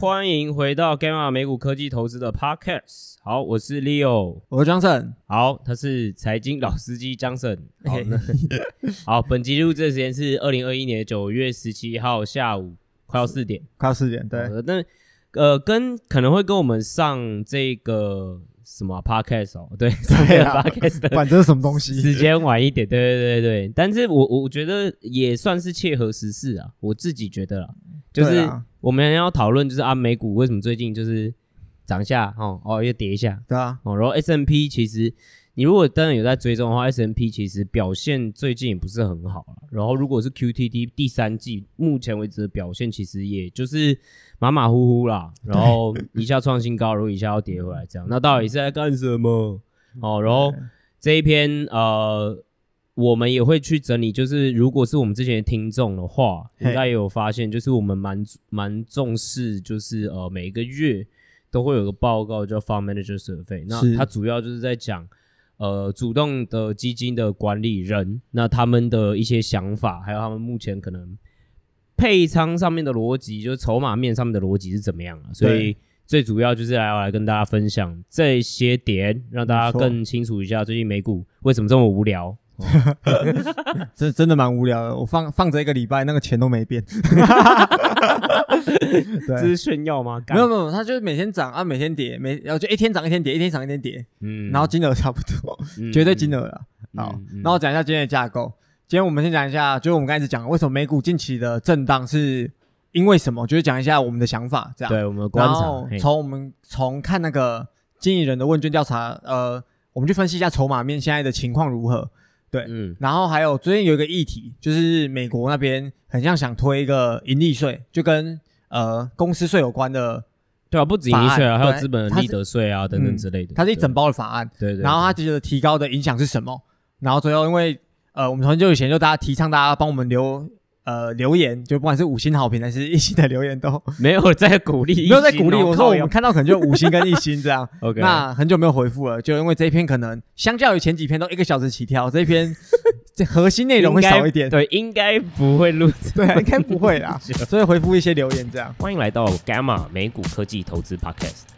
欢迎回到 Gamma 美股科技投资的 Podcast。好，我是 Leo，我是 Johnson。好，他是财经老司机 Johnson。好，好，本集录制的时间是二零二一年九月十七号下午快要四点，快要四点。对，那呃，跟可能会跟我们上这个。什么、啊、podcast 哦？对，上个 podcast 的，反正什么东西，时间晚一点，对对对对。但是我我觉得也算是切合时事啊，我自己觉得啦，就是我们要讨论，就是啊，美股为什么最近就是涨一下，哦哦，又跌一下，对啊，哦，然后 S&P 其实你如果当然有在追踪的话，S&P 其实表现最近也不是很好，然后如果是 Q T T 第三季目前为止的表现，其实也就是。马马虎虎啦，然后一下创新高，然后一下要跌回来，这样，那到底是在干什么？哦，然后这一篇呃，我们也会去整理，就是如果是我们之前的听众的话，应该也有发现，就是我们蛮蛮重视，就是呃，每一个月都会有个报告叫 Fund Manager Survey，那它主要就是在讲呃，主动的基金的管理人，那他们的一些想法，还有他们目前可能。配仓上面的逻辑，就是筹码面上面的逻辑是怎么样啊？所以最主要就是来要来跟大家分享这些点，让大家更清楚一下最近美股为什么这么无聊。这真的蛮无聊的，我放放着一个礼拜，那个钱都没变。对，这是炫耀吗？没有没有，它就是每天涨啊，每天跌，每然后就一天涨一天跌，一天涨一天跌。嗯，然后金额差不多，嗯、绝对金额了。嗯、好，那、嗯、我讲一下今天的架构。今天我们先讲一下，就是我们刚才讲为什么美股近期的震荡是因为什么，就是讲一下我们的想法，这样。对，我们的观察。然后从我们从看那个经理人的问卷调查，呃，我们去分析一下筹码面现在的情况如何。对，嗯。然后还有最近有一个议题，就是美国那边很像想推一个盈利税，就跟呃公司税有关的。对啊，不止盈利税啊，还有资本利得税啊等等之类的。它是一整包的法案。对对。然后它觉得提高的影响是什么？然后最后因为。呃，我们很久以前就大家提倡大家帮我们留呃留言，就不管是五星好评还是一星的留言都 没有在鼓励，没有在鼓励。我说我们看到可能就五星跟一星这样。OK，那很久没有回复了，就因为这一篇可能相较于前几篇都一个小时起跳，这一篇这核心内容会少一点。对，应该不会录，对，应该不会啦。所以回复一些留言这样。欢迎来到 Gamma 美股科技投资 Podcast。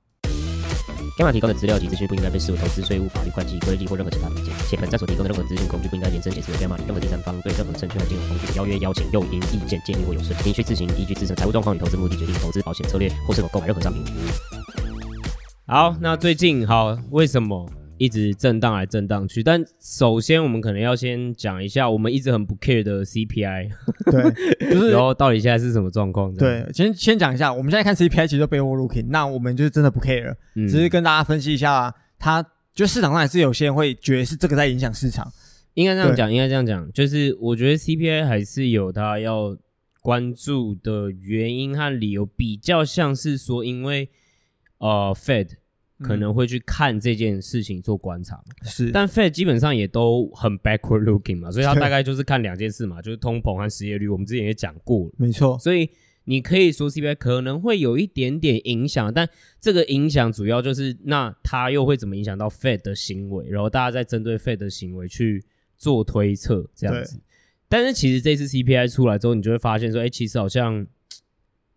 盖马提供的资料及资讯不应该被视为投资、税务、法律、会计、规例或任何其他意见，且本站所提供的任何资讯工具不应该延伸解释为 Gamma 任何第三方对任何证券和金融工具邀约、邀请、诱因、意见、建议或有损，您需自行依据自身财务状况与投资目的决定投资、保险策略或是否购买任何商品。好，那最近好，为什么？一直震荡来震荡去，但首先我们可能要先讲一下我们一直很不 care 的 CPI，对，就是然后到底现在是什么状况？对，先先讲一下，我们现在看 CPI 其实都 backward looking，那我们就是真的不 care，嗯，只是跟大家分析一下，它就市场上还是有些人会觉得是这个在影响市场，应该这样讲，应该这样讲，就是我觉得 CPI 还是有它要关注的原因和理由，比较像是说因为呃 Fed。可能会去看这件事情做观察嘛，是，但 Fed 基本上也都很 backward looking 嘛，所以它大概就是看两件事嘛，就是通膨和失业率，我们之前也讲过了，没错，所以你可以说 CPI 可能会有一点点影响，但这个影响主要就是那它又会怎么影响到 Fed 的行为，然后大家再针对 Fed 的行为去做推测这样子，但是其实这次 CPI 出来之后，你就会发现说，哎，其实好像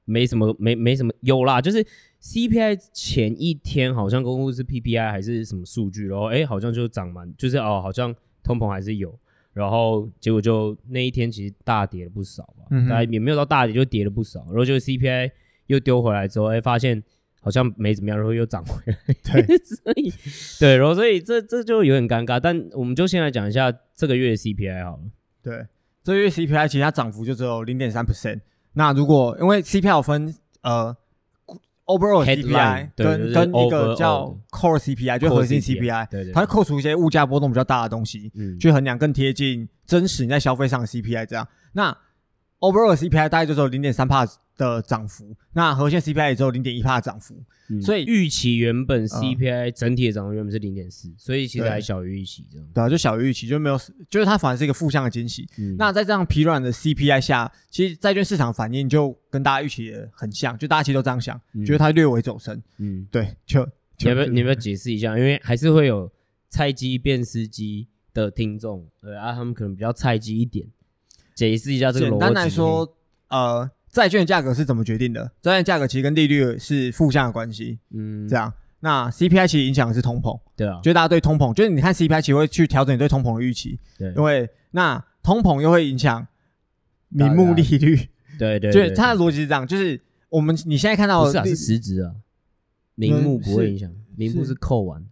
没什么，没没什么，有啦，就是。CPI 前一天好像公布是 PPI 还是什么数据，然后哎好像就涨蛮，就是哦好像通膨还是有，然后结果就那一天其实大跌了不少吧，嗯、大概也没有到大跌就跌了不少，然后就 CPI 又丢回来之后，哎发现好像没怎么样，然后又涨回来，对，所以对，然后所以这这就有点尴尬，但我们就先来讲一下这个月的 CPI 好了，对，这个月 CPI 其实它涨幅就只有零点三 percent，那如果因为 CPI 分呃。Overall CPI 跟跟一个叫 Core CPI，就核心 CPI，对对，它会扣除一些物价波动比较大的东西，嗯，去衡量更贴近真实你在消费上的 CPI 这样。那 overall CPI 大概就只有零点三帕的涨幅，那核心 CPI 也只有零点一帕的涨幅。嗯、所以预期原本 CPI 整体的涨幅原本是零点四，所以其实还小于预期这样。对啊，就小于预期，就没有，就是它反而是一个负向的惊喜。嗯、那在这样疲软的 CPI 下，其实债券市场反应就跟大家预期的很像，就大家其实都这样想，嗯、觉得它略微走升。嗯，对，就，就你要不要你要不要解释一下？因为还是会有菜鸡变司机的听众，对啊，他们可能比较菜鸡一点，解释一下这个逻辑。简单来说，呃。债券价格是怎么决定的？债券价格其实跟利率是负向的关系。嗯，这样。那 CPI 其实影响的是通膨。对啊。就大家对通膨，就是你看 CPI 其实会去调整你对通膨的预期。对。因为那通膨又会影响名目利率。对对。就是它的逻辑是这样，就是我们你现在看到的是啊，是实质啊，名目不会影响，名目是扣完。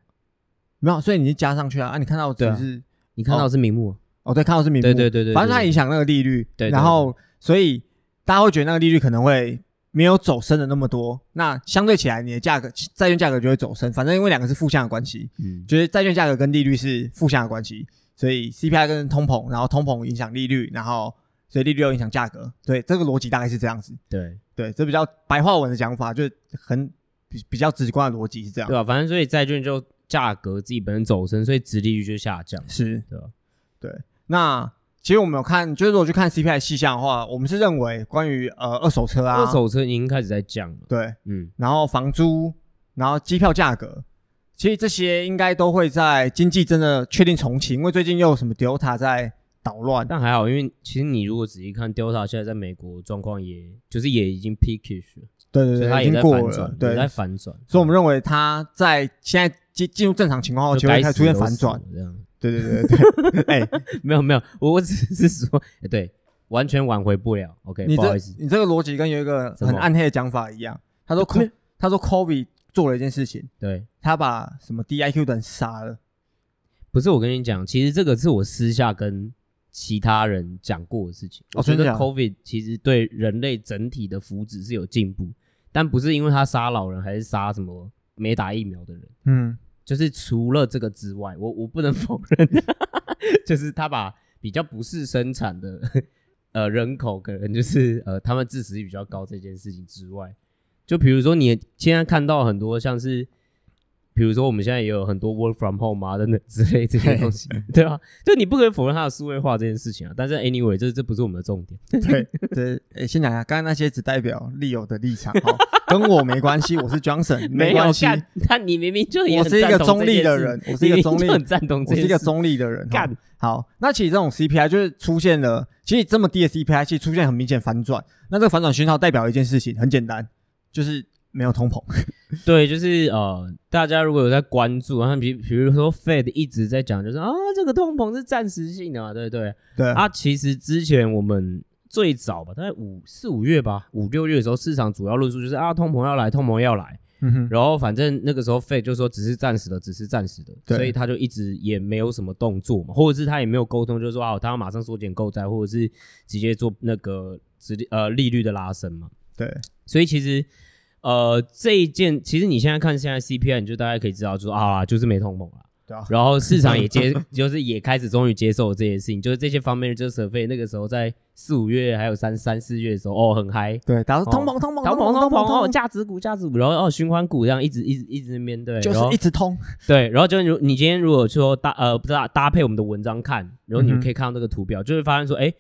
没有，所以你就加上去啊。啊，你看到只是你看到是名目。哦，对，看到是名目。对对对对。反正它影响那个利率。对。然后，所以。大家会觉得那个利率可能会没有走升的那么多，那相对起来，你的价格债券价格就会走升。反正因为两个是负向的关系，嗯，就是债券价格跟利率是负向的关系，所以 CPI 跟通膨，然后通膨影响利率，然后所以利率又影响价格。对，这个逻辑大概是这样子。对对，这比较白话文的讲法，就很比比较直观的逻辑是这样。对吧？反正所以债券就价格自己本身走升，所以值利率就下降。是，对吧？对，那。其实我们有看，就是如果去看 CPI 细项的话，我们是认为关于呃二手车啊，二手车已经开始在降了。对，嗯，然后房租，然后机票价格，其实这些应该都会在经济真的确定重启，因为最近又有什么 Delta 在捣乱。但还好，因为其实你如果仔细看 Delta 现在在美国状况，也就是也已经 peakish 了。对对对，它已经过了，对，在反转。所以我们认为它在现在进进入正常情况后，就会开始出现反转这样。对对对对，哎、欸，没有没有，我我只是说，对，完全挽回不了。OK，你这不好意思，你这个逻辑跟有一个很暗黑的讲法一样。他说，他说，Kobe 做了一件事情，对，他把什么 DIQ 的人杀了。不是，我跟你讲，其实这个是我私下跟其他人讲过的事情。我觉得 Kobe 其实对人类整体的福祉是有进步，但不是因为他杀老人，还是杀什么没打疫苗的人。嗯。就是除了这个之外，我我不能 否认，就是他把比较不是生产的呃人口，可能就是呃他们致死率比较高这件事情之外，就比如说你现在看到很多像是，比如说我们现在也有很多 work from home 啊等等之类这些东西，对吧？就你不可以否认它的数位化这件事情啊。但是 anyway，这这不是我们的重点。对对，诶，先讲一下，刚刚那些只代表 Leo 的立场哈。跟我没关系，我是 Johnson，没关系。但你明明就我是一个中立的人，我是一个中立，很赞同。我是一个中立的人。干好，那其实这种 CPI 就是出现了，其实这么低的 CPI 其实出现很明显反转。那这个反转讯号代表一件事情，很简单，就是没有通膨。对，就是呃，大家如果有在关注，然后比比如说 Fed 一直在讲，就是啊，这个通膨是暂时性的嘛，对不对？对啊，其实之前我们。最早吧，大概五四五月吧，五六月的时候，市场主要论述就是啊，通膨要来，通膨要来。嗯哼。然后反正那个时候，Fed 就说只是暂时的，只是暂时的，对所以他就一直也没有什么动作嘛，或者是他也没有沟通，就是说啊，他要马上缩减购债，或者是直接做那个直呃利率的拉升嘛。对。所以其实呃这一件，其实你现在看现在 CPI，你就大概可以知道，就说啊，就是没通膨了。然后市场也接，就是也开始终于接受了这些事情，就是这些方面的就是 survey 那个时候在四五月还有三三四月的时候，哦，很嗨，对，然后通膨通膨通膨通膨哦，价值股价值股，然后哦循环股这样一直一直一直面对，就是一直通，对，然后就如你今天如果说搭呃不知道搭配我们的文章看，然后你们可以看到这个图表，就会发现说，哎，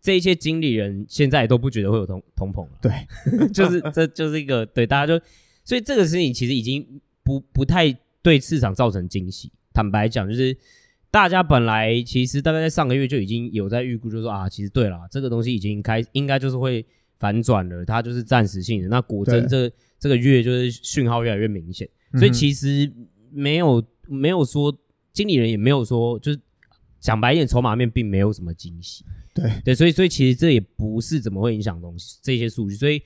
这一些经理人现在都不觉得会有通通膨了，对，就是这就是一个对大家就，所以这个事情其实已经不不太对市场造成惊喜。坦白讲，就是大家本来其实大概在上个月就已经有在预估，就是说啊，其实对了，这个东西已经开，应该就是会反转了，它就是暂时性的。那果真这这个月就是讯号越来越明显，所以其实没有没有说经理人也没有说，就是讲白一点，筹码面并没有什么惊喜。对对，所以所以其实这也不是怎么会影响东西这些数据，所以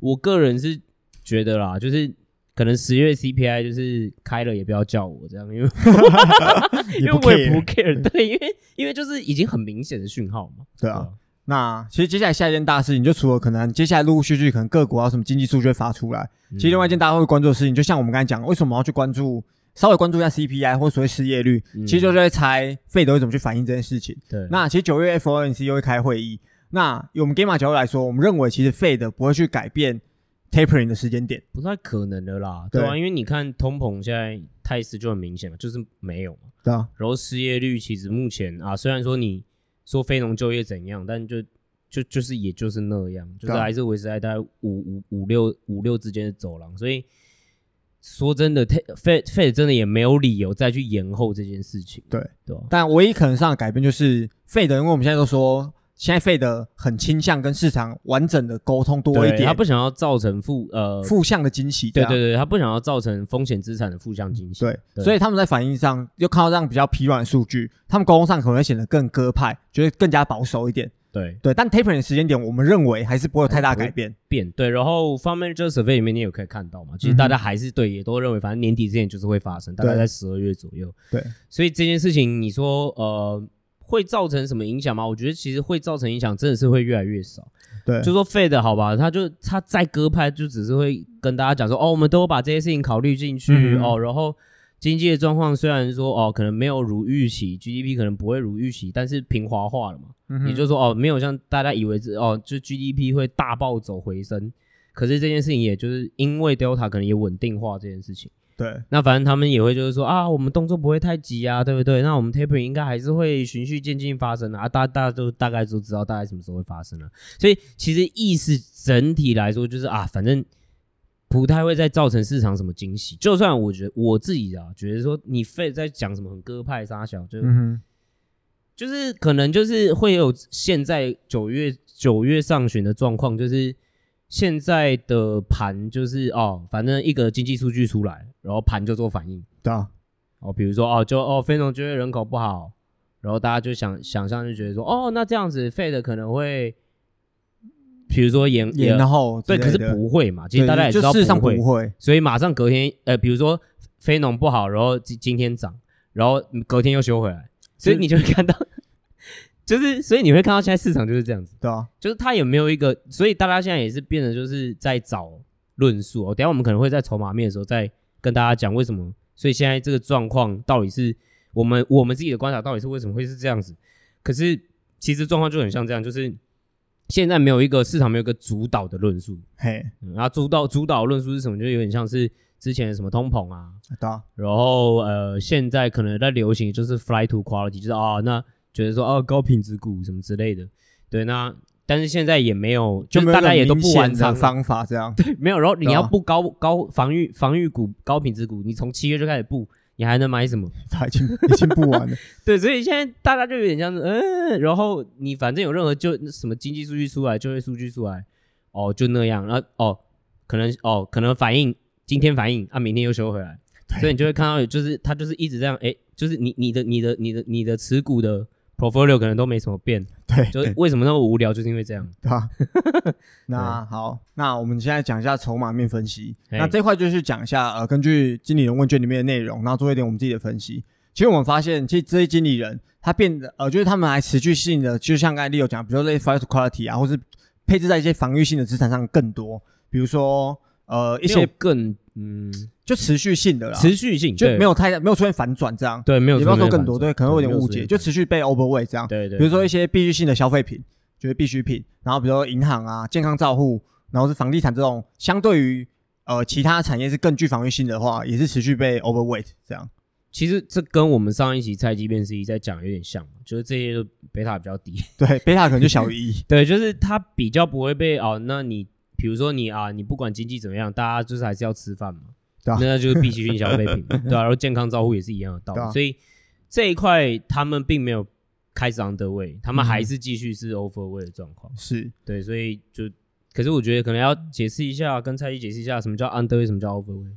我个人是觉得啦，就是。可能十月 CPI 就是开了，也不要叫我这样，因为 因为我也不 care，对，因为因为就是已经很明显的讯号嘛。对啊，那其实接下来下一件大事情，就除了可能接下来陆陆续续可能各国啊什么经济数据会发出来，其实另外一件大家会关注的事情，就像我们刚才讲，为什么要去关注，稍微关注一下 CPI 或所谓失业率，其实就是在猜费德会怎么去反映这件事情。对，那其实九月 FOMC 又会开会议。那以我们 Gamma 角度来说，我们认为其实 Fed 不会去改变 Tapering 的时间点，不太可能的啦，对吧、啊？因为你看通膨现在态势就很明显了，就是没有嘛。对啊。然后失业率其实目前啊，虽然说你说非农就业怎样，但就就就是也就是那样，就是还是维持在大概五五五六五六之间的走廊，所以。说真的，Fed Fed 真的也没有理由再去延后这件事情。对对吧？但唯一可能上的改变就是 Fed，因为我们现在都说，现在 Fed 很倾向跟市场完整的沟通多一点，他不想要造成负呃负向的惊喜。对对对，他不想要造成风险资产的负向惊喜。对，对所以他们在反应上又看到这样比较疲软的数据，他们沟通上可能会显得更鸽派，觉得更加保守一点。对对，但 tapering 的时间点，我们认为还是不会有太大改变。变对，然后 Fundamental Survey 里面你也可以看到嘛，其实大家还是对，也都认为，反正年底之前就是会发生，大概在十二月左右。对，所以这件事情你说呃会造成什么影响吗？我觉得其实会造成影响，真的是会越来越少。对，就说 Fed 好吧，他就他再鸽派，就只是会跟大家讲说，哦，我们都把这些事情考虑进去、嗯、哦，然后。经济的状况虽然说哦，可能没有如预期，GDP 可能不会如预期，但是平滑化了嘛，嗯、哼也就是说哦，没有像大家以为是哦，就 GDP 会大暴走回升，可是这件事情也就是因为 Delta 可能也稳定化这件事情，对，那反正他们也会就是说啊，我们动作不会太急啊，对不对？那我们 Tapering 应该还是会循序渐进发生的啊，大大家都大概都知道大概什么时候会发生了，所以其实意思整体来说就是啊，反正。不太会再造成市场什么惊喜，就算我觉得我自己啊，觉得说你非在讲什么很鸽派沙小，就、嗯、就是可能就是会有现在九月九月上旬的状况，就是现在的盘就是哦，反正一个经济数据出来，然后盘就做反应，对啊，哦，比如说哦，就哦非农就业人口不好，然后大家就想想象就觉得说哦，那这样子 Fed 可能会。比如说延延后，对，可是不会嘛？其实大家也知道不会，不会，所以马上隔天，呃，比如说非农不好，然后今今天涨，然后隔天又修回来，所以你就会看到，就是所以你会看到现在市场就是这样子，对啊，就是它也没有一个，所以大家现在也是变得就是在找论述哦。等下我们可能会在筹码面的时候再跟大家讲为什么，所以现在这个状况到底是我们我们自己的观察到底是为什么会是这样子？可是其实状况就很像这样，就是。现在没有一个市场，没有一个主导的论述。嘿、嗯，然后主导主导论述是什么？就有点像是之前的什么通膨啊，对啊。然后呃，现在可能在流行就是 fly to quality，就是啊、哦，那觉得说哦，高品质股什么之类的。对，那但是现在也没有，就大家也都不完成方法这样。对，没有。然后你要布高、啊、高防御防御股、高品质股，你从七月就开始布。你还能买什么？他已经已经不玩了。对，所以现在大家就有点像是，嗯，然后你反正有任何就什么经济数据出来，就业数据出来，哦，就那样，然后哦，可能哦，可能反应今天反应啊，明天又收回来，对所以你就会看到，就是它就是一直这样，哎，就是你你的你的你的你的持股的。Portfolio 可能都没什么变，对，就是为什么那么无聊，就是因为这样，对吧？那好，那我们现在讲一下筹码面分析。那这块就是讲一下，呃，根据经理人问卷里面的内容，然后做一点我们自己的分析。其实我们发现，其实这些经理人他变得，呃，就是他们还持续性的，就像刚才 Leo 讲，比如说这些 flight quality 啊，或是配置在一些防御性的资产上更多，比如说呃一些更。嗯，就持续性的啦，持续性就没有太没有出现反转这样，对，没有，也不要说更多，对，可能会有点误解，就持续被 overweight 这样，对对。比如说一些必需性的消费品，就是必需品，然后比如说银行啊、健康照护，然后是房地产这种，相对于呃其他产业是更具防御性的话，也是持续被 overweight 这样。其实这跟我们上一期菜鸡辨识一在讲有点像，就是这些都贝塔比较低，对，贝塔可能就小于一，对，就是它比较不会被哦，那你比如说你啊，你不管经济怎么样，大家就是还是要吃饭嘛。那就是必需性消费品，对啊，然后健康照护也是一样的道理，啊、所以这一块他们并没有开始 underweight，他们还是继续是 overweight 的状况，是。对，所以就，可是我觉得可能要解释一下，跟蔡依解释一下什么叫 underweight，什么叫 overweight，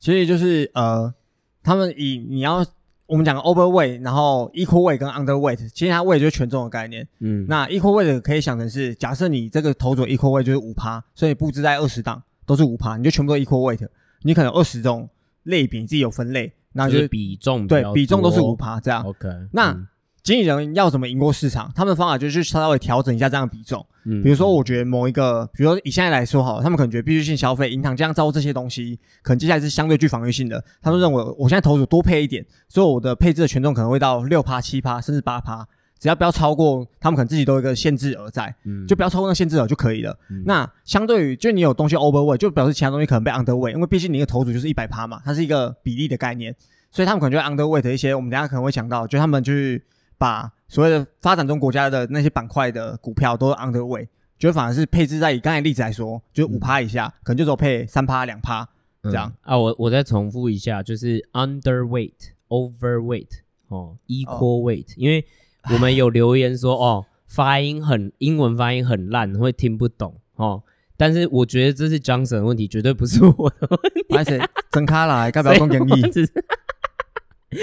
其实就是呃，他们以你要我们讲 overweight，然后 equal weight 跟 underweight，其实它 weight 就是权重的概念，嗯，那 equal weight 可以想成是，假设你这个头组 equal weight 就是五趴，所以布置在二十档都是五趴，你就全部都 equal weight。你可能二十种类别，你自己有分类，那就是比重对，比重都是五趴这样。OK，那经理人要怎么赢过市场？他们的方法就是稍微调整一下这样的比重。嗯，比如说，我觉得某一个，比如说以现在来说好了，他们可能觉得必需性消费、银行这样照顾这些东西，可能接下来是相对具防御性的。他们认为，我现在投入多配一点，所以我的配置的权重可能会到六趴、七趴，甚至八趴。只要不要超过，他们可能自己都有一个限制额在，嗯，就不要超过那个限制额就可以了。嗯、那相对于，就你有东西 overweight，就表示其他东西可能被 underweight，因为毕竟你的头组就是一百趴嘛，它是一个比例的概念，所以他们可能就 underweight 一些。我们等下可能会讲到，就他们去把所谓的发展中国家的那些板块的股票都 underweight，就反而是配置在以刚才例子来说，就五趴以下，嗯、可能就只有配三趴两趴这样、嗯、啊。我我再重复一下，就是 underweight。Overweight 哦，equal weight，、哦、因为我们有留言说哦，发音很英文发音很烂，会听不懂哦。但是我觉得这是 Johnson 的问题，绝对不是我的问题。而且真卡来，该不要讲英语。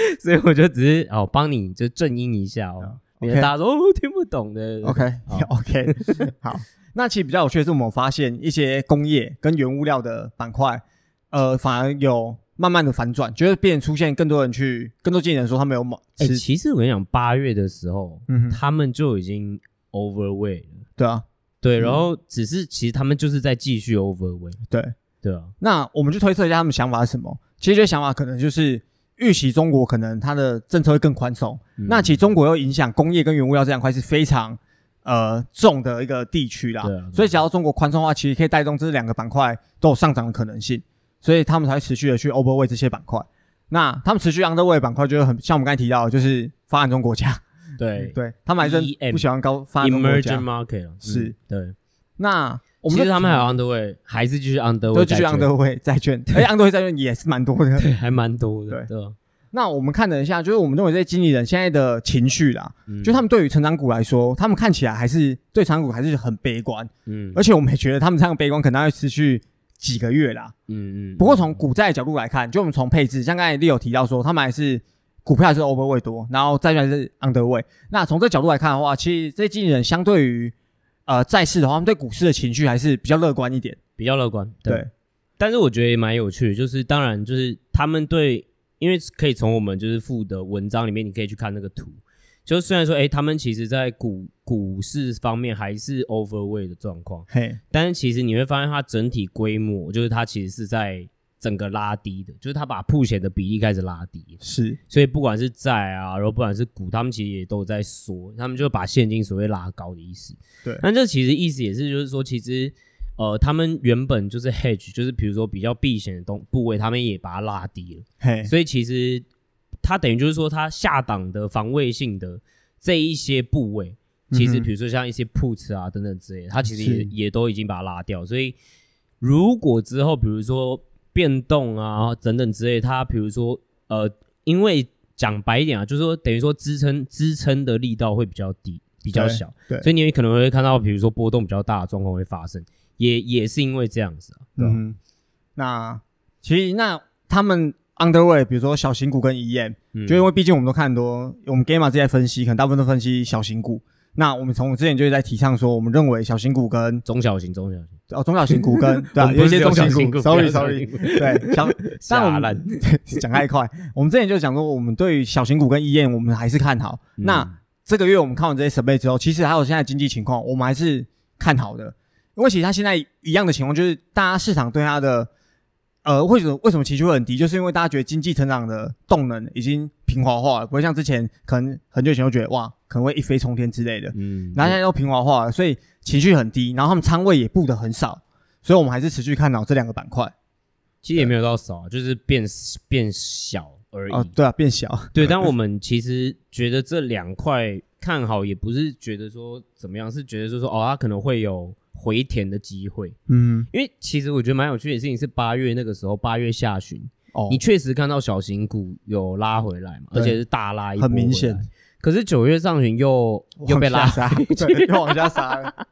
所以我就只是哦，帮你就正音一下哦，免得大家说哦听不懂的。OK OK 好。那其实比较有趣的是，我们发现一些工业跟原物料的板块，呃，反而有。慢慢的反转，觉得变出现更多人去，更多经纪人说他们有买。哎、欸，其实我跟你讲，八月的时候，嗯哼，他们就已经 overweight 了。对啊，对，然后只是其实他们就是在继续 overweight。对，对啊。那我们就推测一下他们想法是什么？其实这想法可能就是预期中国可能它的政策会更宽松。嗯、那其实中国又影响工业跟原物料这两块是非常呃重的一个地区啦。所以，只要中国宽松的话，其实可以带动这两个板块都有上涨的可能性。所以他们才会持续的去 overweight 这些板块。那他们持续 underweight 板块，就很像我们刚才提到的，就是发展中国家。对 对，他们还是不喜欢高发展中国家。Emerging market 是，对。那我们其实他们还有 underweight，还是继续 underweight，都继续 underweight 债券。而且 underweight 债券也是蛮多的，对，还蛮多的。对。那我们看了一下，就是我们认为这些经理人现在的情绪啦，就他们对于成长股来说，他们看起来还是对成长股还是很悲观。嗯。而且我们也觉得他们这样悲观可能会持续。几个月啦，嗯嗯。不过从股债的角度来看，就我们从配置，像刚才 Leo 提到说，他们还是股票还是 overweight 多，然后债券还是 underweight。那从这角度来看的话，其实这些经理人相对于呃债市的话，他们对股市的情绪还是比较乐观一点，比较乐观。对。对但是我觉得也蛮有趣的，就是当然就是他们对，因为可以从我们就是附的文章里面，你可以去看那个图。就虽然说，哎、欸，他们其实在股股市方面还是 overweight 的状况，嘿，但是其实你会发现它整体规模，就是它其实是在整个拉低的，就是他把铺险的比例开始拉低，是，所以不管是债啊，然后不管是股，他们其实也都在缩，他们就把现金所谓拉高的意思，对，那这其实意思也是就是说，其实呃，他们原本就是 hedge，就是比如说比较避险的东部位，他们也把它拉低了，嘿，所以其实。它等于就是说，它下档的防卫性的这一些部位，其实比如说像一些 puts 啊等等之类的，它其实也也都已经把它拉掉。所以如果之后比如说变动啊等等之类，它比如说呃，因为讲白一点啊，就是说等于说支撑支撑的力道会比较低，比较小，对，所以你可能会看到比如说波动比较大的状况会发生，也也是因为这样子啊。嗯，那其实那他们。Underweight，比如说小型股跟 EM，、嗯、就因为毕竟我们都看很多，我们 Gamma 这些分析，可能大部分都分析小型股。那我们从之前就是在提倡说，我们认为小型股跟中小型、中小型哦，中小型股跟 对啊，有一些中小型股，sorry sorry，对，小 但我们 讲太快。我们之前就讲说，我们对于小型股跟医院我们还是看好。嗯、那这个月我们看完这些 survey 之后，其实还有现在经济情况，我们还是看好的。因为其实它现在一样的情况，就是大家市场对它的。呃，为什么为什么情绪会很低？就是因为大家觉得经济成长的动能已经平滑化了，不会像之前可能很久以前就觉得哇，可能会一飞冲天之类的。嗯，然后现在都平滑化了，所以情绪很低，然后他们仓位也布的很少，所以我们还是持续看好这两个板块。其实也没有到少，就是变变小而已。哦，对啊，变小。对，但我们其实觉得这两块看好，也不是觉得说怎么样，是觉得说说哦，它可能会有。回填的机会，嗯，因为其实我觉得蛮有趣的事情是八月那个时候，八月下旬，哦，你确实看到小型股有拉回来嘛，而且是大拉一波，很明显。可是九月上旬又又被拉杀，对，又往下杀了。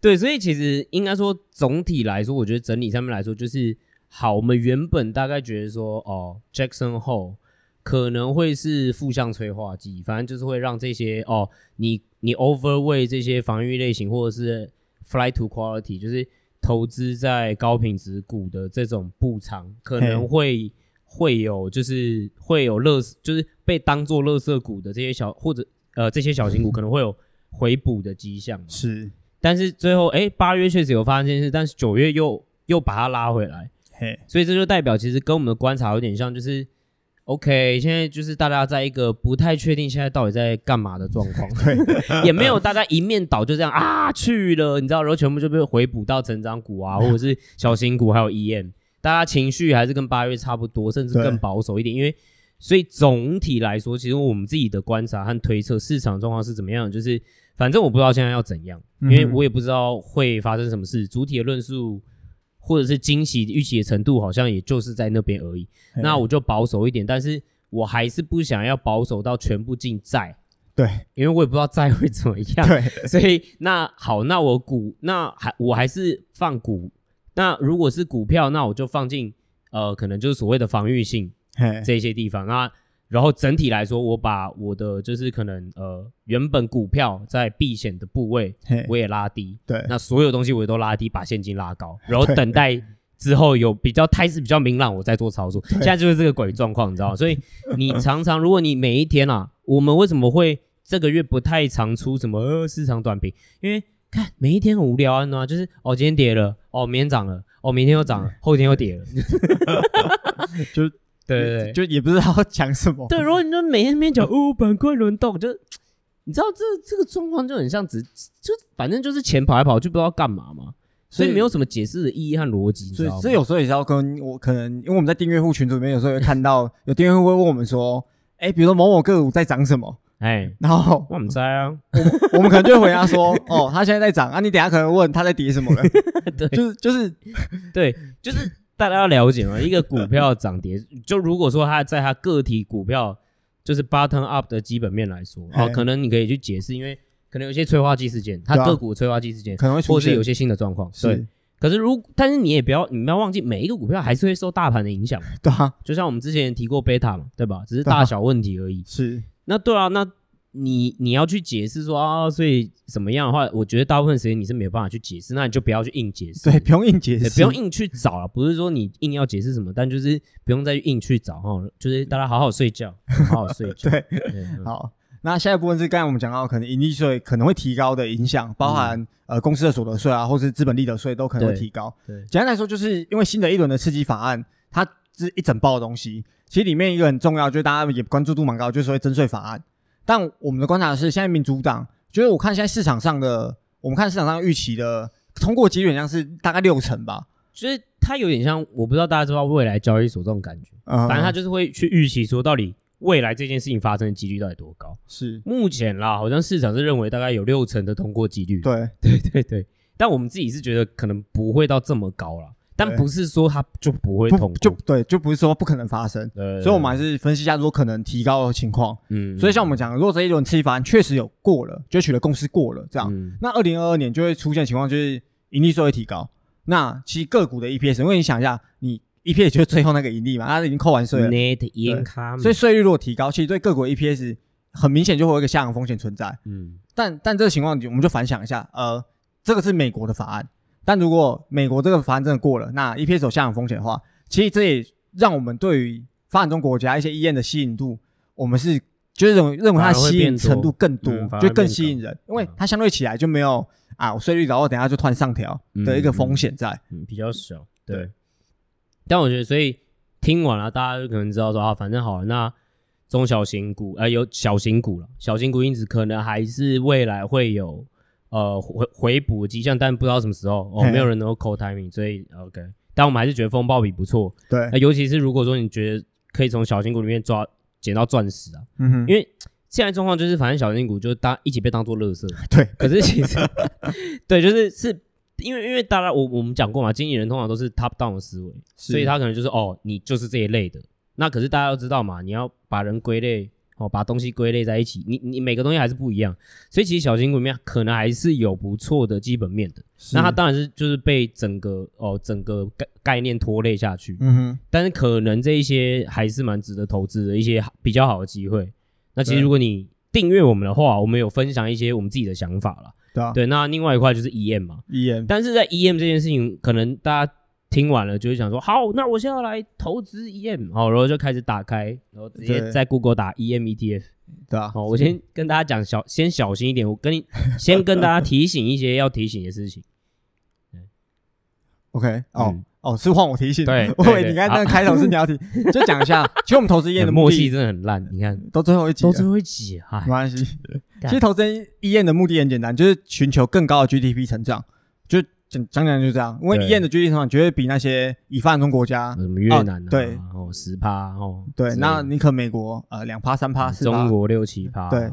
对，所以其实应该说总体来说，我觉得整理上面来说就是好。我们原本大概觉得说，哦，Jackson Hole 可能会是负向催化剂，反正就是会让这些哦，你你 overweight 这些防御类型或者是。Flight to quality 就是投资在高品质股的这种布仓，可能会会有就是会有乐，就是被当做乐色股的这些小或者呃这些小型股可能会有回补的迹象。是，但是最后哎八月确实有发生这件事，但是九月又又把它拉回来。嘿，所以这就代表其实跟我们的观察有点像，就是。OK，现在就是大家在一个不太确定现在到底在干嘛的状况，对，也没有大家一面倒就这样啊去了，你知道，然后全部就被回补到成长股啊，或者是小型股，还有 EM，大家情绪还是跟八月差不多，甚至更保守一点，因为所以总体来说，其实我们自己的观察和推测，市场状况是怎么样，就是反正我不知道现在要怎样，因为我也不知道会发生什么事，主体的论述。或者是惊喜预期的程度，好像也就是在那边而已。那我就保守一点，但是我还是不想要保守到全部进债。对，因为我也不知道债会怎么样。对，所以那好，那我股那还我还是放股。那如果是股票，那我就放进呃，可能就是所谓的防御性这些地方。那然后整体来说，我把我的就是可能呃原本股票在避险的部位，我也拉低。对，那所有东西我也都拉低，把现金拉高，然后等待之后有比较态势比较明朗，我再做操作。现在就是这个鬼状况，你知道吗？所以你常常如果你每一天啊，我们为什么会这个月不太常出什么、呃、市场短评？因为看每一天很无聊啊？就是哦今天跌了，哦明天涨了，哦明天又涨了，后天又跌了，就。对对对，就也不知道要讲什么。对，如果你就每天边讲 哦，板块轮动，就你知道这这个状况就很像只就反正就是钱跑来跑去，不知道干嘛嘛，所以没有什么解释的意义和逻辑。所以，所以有时候也是要跟我可能，因为我们在订阅户群组里面，有时候会看到 有订阅户会问我们说，哎，比如说某某个股在涨什么，哎，然后我们在啊，我们可能就会回答说，哦，他现在在涨啊，你等下可能问他在跌什么了，对，就是就是对，就是。大家要了解嘛，一个股票涨跌，就如果说它在它个体股票就是 bottom up 的基本面来说，哦，可能你可以去解释，因为可能有些催化剂事件，它个股催化剂事件，可能会出现，或是有些新的状况。对，可是如但是你也不要，你不要忘记，每一个股票还是会受大盘的影响。对啊，就像我们之前提过贝塔嘛，对吧？只是大小问题而已。是，那对啊，那。你你要去解释说啊，所以怎么样的话，我觉得大部分时间你是没有办法去解释，那你就不要去硬解释，对，不用硬解释，不用硬去找了。不是说你硬要解释什么，但就是不用再去硬去找哈，就是大家好好睡觉，好好睡觉。对，对 好。那下一部分是刚才我们讲到，可能盈利税可能会提高的影响，包含、嗯、呃公司的所得税啊，或是资本利得税都可能会提高。对，简单来说，就是因为新的一轮的刺激法案，它是一整包的东西。其实里面一个很重要，就是大家也关注度蛮高，就是所谓增税法案。但我们的观察是，现在民主党就是我看现在市场上的，我们看市场上预期的通过几率像是大概六成吧，就是它有点像，我不知道大家知道未来交易所这种感觉，嗯，反正它就是会去预期说，到底未来这件事情发生的几率到底多高？是。目前啦，好像市场是认为大概有六成的通过几率，对。对对对，但我们自己是觉得可能不会到这么高啦。但不是说它就不会就对，就不是说不可能发生。所以我们还是分析一下，如果可能提高的情况。嗯，所以像我们讲，如果这一轮刺激法案确实有过了，就取得共识过了，这样，嗯、那二零二二年就会出现情况，就是盈利税会提高。那其实个股的 EPS，因为你想一下，你 EPS 就是最后那个盈利嘛，它已经扣完税了，Net income。所以税率如果提高，其实对个股 EPS 很明显就会有一个下行风险存在。嗯，但但这个情况，我们就反想一下，呃，这个是美国的法案。但如果美国这个法案真的过了，那 EPS 有下降风险的话，其实这也让我们对于发展中国家一些医院的吸引度，我们是就是认为认为它的吸引程度更多，嗯、就更吸引人，因为它相对起来就没有啊，我税率然后等下就突然上调的一个风险在嗯，嗯，比较小，对。对但我觉得，所以听完了，大家就可能知道说啊，反正好了，那中小型股呃有小型股了，小型股因此可能还是未来会有。呃，回回补迹象，但不知道什么时候哦，没有人能够 call timing，所以 OK。但我们还是觉得风暴比不错，对。那尤其是如果说你觉得可以从小型股里面抓捡到钻石啊，嗯哼。因为现在状况就是，反正小型股就大家一起被当做垃圾，对。可是其实，对，就是是因为因为大家我我们讲过嘛，经纪人通常都是 top down 的思维，所以他可能就是哦，你就是这一类的。那可是大家都知道嘛，你要把人归类。哦，把东西归类在一起，你你每个东西还是不一样，所以其实小型股里面可能还是有不错的基本面的。那它当然是就是被整个哦整个概概念拖累下去。嗯哼。但是可能这一些还是蛮值得投资的一些比较好的机会。那其实如果你订阅我们的话，我们有分享一些我们自己的想法了。对啊。对，那另外一块就是 EM 嘛。EM。但是在 EM 这件事情，可能大家。听完了就会想说，好，那我现在要来投资 EM，好，然后就开始打开，然后直接在 Google 打 EM ETF，对啊，好，我先跟大家讲小，先小心一点，我跟你 先跟大家提醒一些要提醒的事情。OK，哦，嗯、哦，是换我提醒。对，我以为你刚才那个开头是你要提，就讲一下。其实我们投资 EM 的 默契真的很烂，你看都最后一集，都最后一集，没关系。其实投资 EM 的目的很简单，就是寻求更高的 GDP 成长。就讲讲讲就这样，因为你验的 GDP 成长绝对比那些已发展中国家，什么越南对，哦十趴哦，对，那你可美国呃两趴三趴四趴，中国六七趴，对，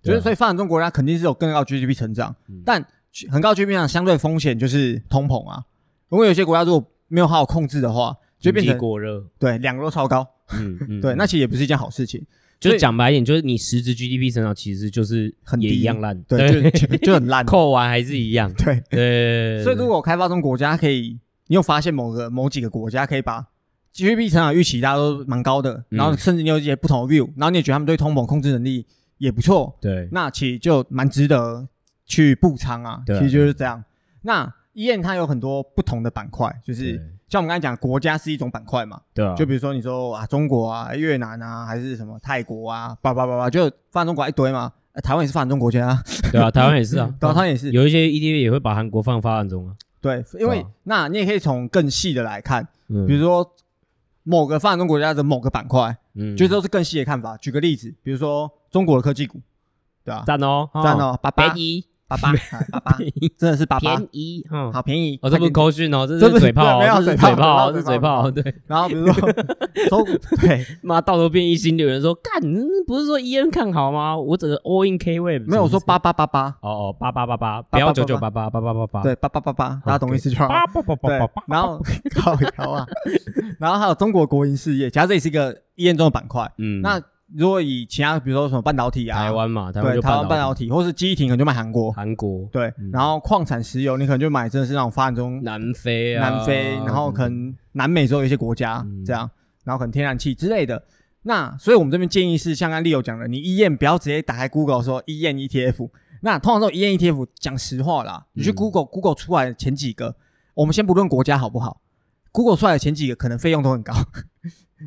就是所以发展中国家肯定是有更高 GDP 成长，但很高 GDP 上相对风险就是通膨啊，因为有些国家如果没有好好控制的话，就变成过热，对，两个都超高，嗯嗯，对，那其实也不是一件好事情。就讲白一点，就是你实质 GDP 成长其实就是很也一样烂，对，就就很烂，扣完还是一样，对对。所以如果开发中国家可以，你有发现某个某几个国家可以把 GDP 成长预期大家都蛮高的，然后甚至你有一些不同的 view，然后你也觉得他们对通膨控制能力也不错，对，那其实就蛮值得去布仓啊，其实就是这样。那医院它有很多不同的板块，就是像我们刚才讲，国家是一种板块嘛，对啊，就比如说你说啊，中国啊、越南啊，还是什么泰国啊，叭叭叭叭，就发展中国一堆嘛。台湾也是发展中国家啊，对啊，台湾也是啊，对啊，台湾也是。有一些 ETF 也会把韩国放发展中啊，对，因为那你也可以从更细的来看，比如说某个发展中国家的某个板块，嗯，就都是更细的看法。举个例子，比如说中国的科技股，对啊，赞哦，赞哦，八八一。八八八八，真的是八八，便宜，嗯，好便宜。哦，这不是口讯哦，这是嘴炮，没有嘴炮，是嘴炮，对。然后比如说，对，妈到头变一星，有人说，干，不是说 E N 看好吗？我整个 all in K wave，没有说八八八八，哦哦，八八八八，不要九九八八，八八八八，对，八八八八，大家懂意思就好。八八八八八，然后好好啊，然后还有中国国营事业，假设这也是一个 EM 中的板块，嗯，那。如果以其他，比如说什么半导体啊，台湾嘛，台湾就台湾半导体，或是记忆体，可能就买韩国。韩国对，然后矿产石油，你可能就买真的是那种发展中南非啊，南非，然后可能南美洲有一些国家这样，然后可能天然气之类的。那所以我们这边建议是，像 Leo 讲的，你 EM 不要直接打开 Google 说 EM ETF。那通常这种 EM ETF，讲实话啦，你去 Google Google 出来的前几个，我们先不论国家好不好，Google 出来的前几个可能费用都很高。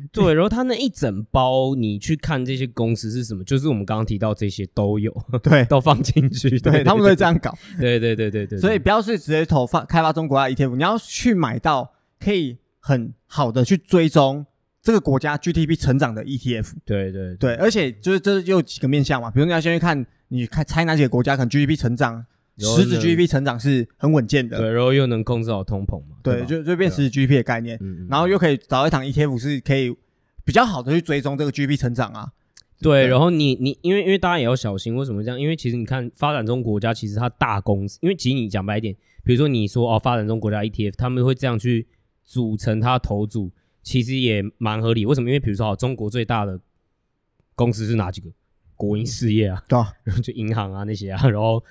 对，然后他那一整包，你去看这些公司是什么，就是我们刚刚提到这些都有，对，都放进去，对，对他们都会这样搞，对对对对对。所以不要是直接投放开发中国家 ETF，你要去买到可以很好的去追踪这个国家 GDP 成长的 ETF，对对对，而且就是这有几个面向嘛，比如你要先去看，你看猜哪几个国家可能 GDP 成长。实质 GDP 成长是很稳健的，对，然后又能控制好通膨嘛，对，就就变实质 GDP 的概念，然后又可以找一档 ETF 是可以比较好的去追踪这个 GDP 成长啊。对，然后你你因为因为大家也要小心，为什么这样？因为其实你看发展中国家，其实它大公司，因为其实你讲白一点，比如说你说哦，发展中国家 ETF 他们会这样去组成它投组，其实也蛮合理。为什么？因为比如说哦，中国最大的公司是哪几个？国营事业啊，对啊，就银行啊那些啊，然后。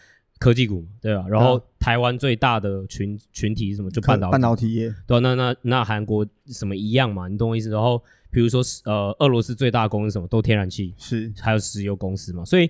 科技股对吧？然后台湾最大的群群体是什么？就半导体半导体业。对，那那那韩国什么一样嘛？你懂我意思？然后比如说呃，俄罗斯最大的公司什么？都天然气是，还有石油公司嘛。所以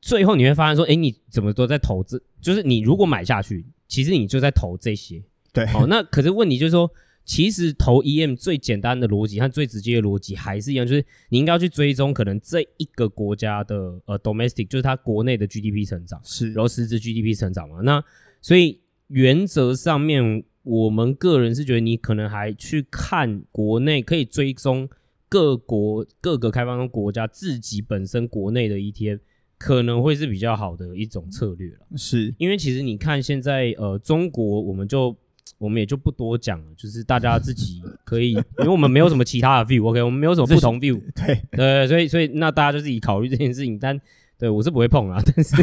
最后你会发现说，哎，你怎么都在投资？就是你如果买下去，其实你就在投这些。对，好，那可是问题就是说。其实投 EM 最简单的逻辑和最直接的逻辑还是一样，就是你应该要去追踪可能这一个国家的呃 domestic，就是它国内的 GDP 成长，是，然后实质 GDP 成长嘛。那所以原则上面，我们个人是觉得你可能还去看国内可以追踪各国各个开发中国家自己本身国内的 ETF，可能会是比较好的一种策略了。是因为其实你看现在呃中国，我们就。我们也就不多讲了，就是大家自己可以，因为我们没有什么其他的 view，OK，我们没有什么不同 view，对对，所以所以那大家就自己考虑这件事情。但对我是不会碰啊，但是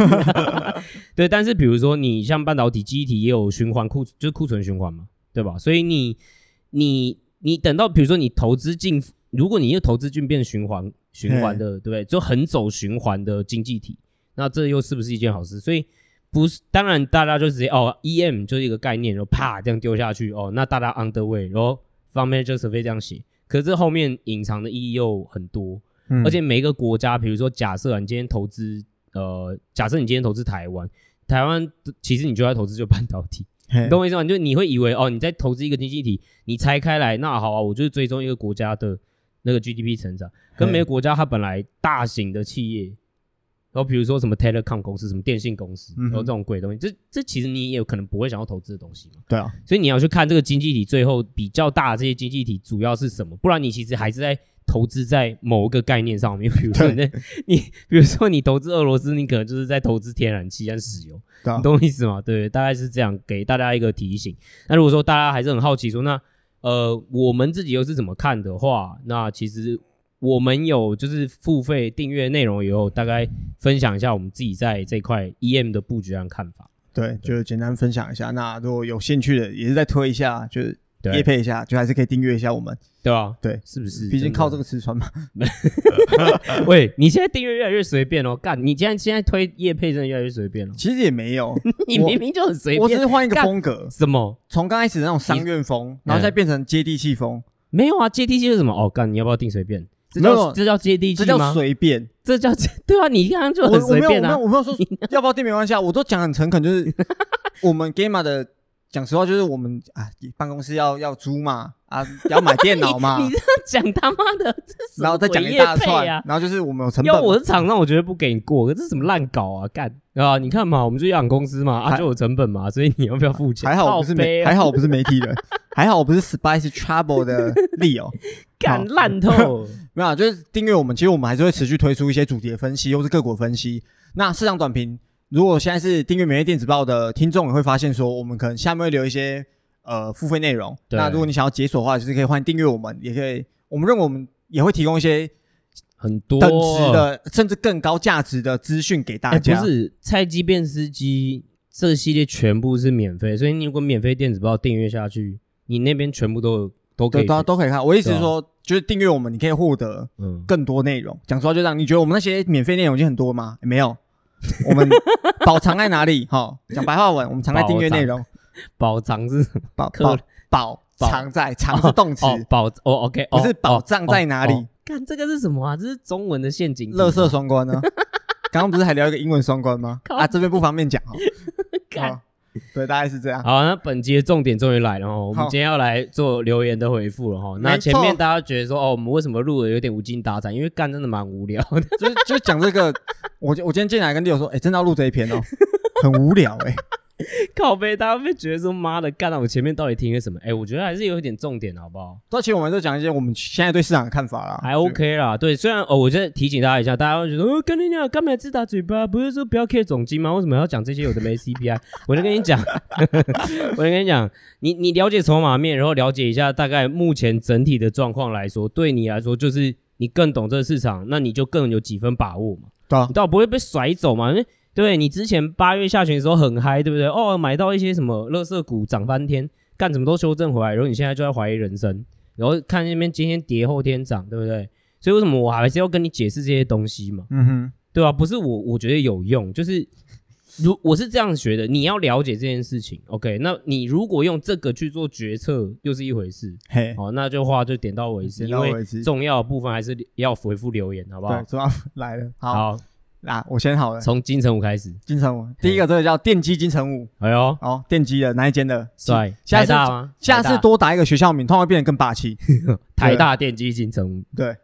对，但是比如说你像半导体、记忆体也有循环库，就是库存循环嘛，对吧？所以你你你等到比如说你投资进，如果你又投资进变循环循环的，对不对？就很走循环的经济体，那这又是不是一件好事？所以。不是，当然大家就直接哦，EM 就是一个概念，然后啪这样丢下去哦，那大家 underway，然后 fund manager 会这样写，可是这后面隐藏的意义又很多，嗯、而且每一个国家，比如说假设你今天投资，呃，假设你今天投资台湾，台湾其实你就在投资就半导体，你懂我意思吗？就你会以为哦，你在投资一个经济体，你拆开来，那好啊，我就是追踪一个国家的那个 GDP 成长，跟每个国家它本来大型的企业。然后比如说什么 telecom 公司、什么电信公司，然后这种鬼东西，这这其实你也有可能不会想要投资的东西嘛。对啊，所以你要去看这个经济体最后比较大的这些经济体主要是什么，不然你其实还是在投资在某一个概念上面。比如说你，你比如说你投资俄罗斯，你可能就是在投资天然气跟石油，你懂我意思吗？对，大概是这样，给大家一个提醒。那如果说大家还是很好奇说，那呃，我们自己又是怎么看的话，那其实。我们有就是付费订阅内容以后，大概分享一下我们自己在这块 EM 的布局和看法。对，就是简单分享一下。那如果有兴趣的，也是再推一下，就是业配一下，就还是可以订阅一下我们，对吧？对，是不是？毕竟靠这个吃穿嘛。喂，你现在订阅越来越随便哦，干！你既然现在推叶配，真的越来越随便了。其实也没有，你明明就很随便。我只是换一个风格。什么？从刚开始的那种商院风，然后再变成接地气风。没有啊，接地气是什么？哦，干！你要不要订随便？这叫这叫接地气吗？这叫随便，这叫对啊！你刚刚就很随便啊！我没有说要不要订没关系啊，我都讲很诚恳，就是 我们 Gamma 的，讲实话就是我们啊，办公室要要租嘛，啊要买电脑嘛。你这样讲他妈的，然后再讲一大串，然后就是我们有成本。要我是厂商，我绝对不给你过。这是什么烂搞啊？干啊！你看嘛，我们就养公司嘛，啊就有成本嘛，所以你要不要付钱？还好我不是媒，还好我不是媒体人，还好我不是 Spice Trouble 的 Leo，干烂透。没有，就是订阅我们，其实我们还是会持续推出一些主题的分析，又是个股分析。那市场短评，如果现在是订阅免费电子报的听众，也会发现说，我们可能下面会留一些呃付费内容。那如果你想要解锁的话，就是可以欢迎订阅我们，也可以。我们认为我们也会提供一些很多等值的，甚至更高价值的资讯给大家。欸、不是菜鸡变司机这个系列全部是免费，所以你如果免费电子报订阅下去，你那边全部都有。都可以都都可以看。我意思是说，就是订阅我们，你可以获得更多内容。讲实话就这样。你觉得我们那些免费内容已经很多吗？没有，我们宝藏在哪里？哈，讲白话文，我们藏在订阅内容。宝藏是宝宝宝藏在藏是动词。宝哦，OK，不是宝藏在哪里？看这个是什么啊？这是中文的陷阱。乐色双关呢？刚刚不是还聊一个英文双关吗？啊，这边不方便讲哦。对，大概是这样。好，那本集的重点终于来了哦，我们今天要来做留言的回复了哈。那前面大家觉得说，哦，我们为什么录的有点无精打采？因为干真的蛮无聊的，就就讲这个。我我今天进来跟 Leo 说，哎，真的要录这一篇哦，很无聊哎。靠背，大家会觉得说妈的，干到我前面到底听了什么？哎，我觉得还是有一点重点，好不好？而且我们就讲一些我们现在对市场的看法啦，还 OK 啦。对，虽然哦，我再提醒大家一下，大家会觉得哦，跟你讲，干嘛自打嘴巴？不是说不要 care 总金吗？为什么要讲这些有的没 CPI？我就跟你讲，我就跟你讲，你你了解筹码面，然后了解一下大概目前整体的状况来说，对你来说就是你更懂这个市场，那你就更有几分把握嘛？对啊，你倒不会被甩走嘛？因为对，你之前八月下旬的时候很嗨，对不对？哦，买到一些什么垃圾股涨翻天，干什么都修正回来，然后你现在就在怀疑人生，然后看那边今天跌后天涨，对不对？所以为什么我还是要跟你解释这些东西嘛？嗯哼，对吧？不是我，我觉得有用，就是如我是这样学的，你要了解这件事情，OK？那你如果用这个去做决策，又是一回事。嘿，好，那就话就点到为止，因为重要的部分还是要回复留言，好不好？对，重要 来了，好。好啊，我先好了。从金城武开始，金城武第一个这个叫电机金城武。哎呦，哦，电机的哪一间的？帅，台大吗？下次多打一个学校名，通常会变得更霸气。台大电机金城武，对，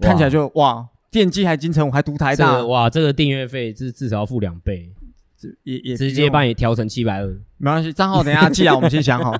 看起来就哇，电机还金城武还读台大，哇，这个订阅费至至少要付两倍，也也直接帮你调成七百二，没关系，账号等一下记啊，我们先想好。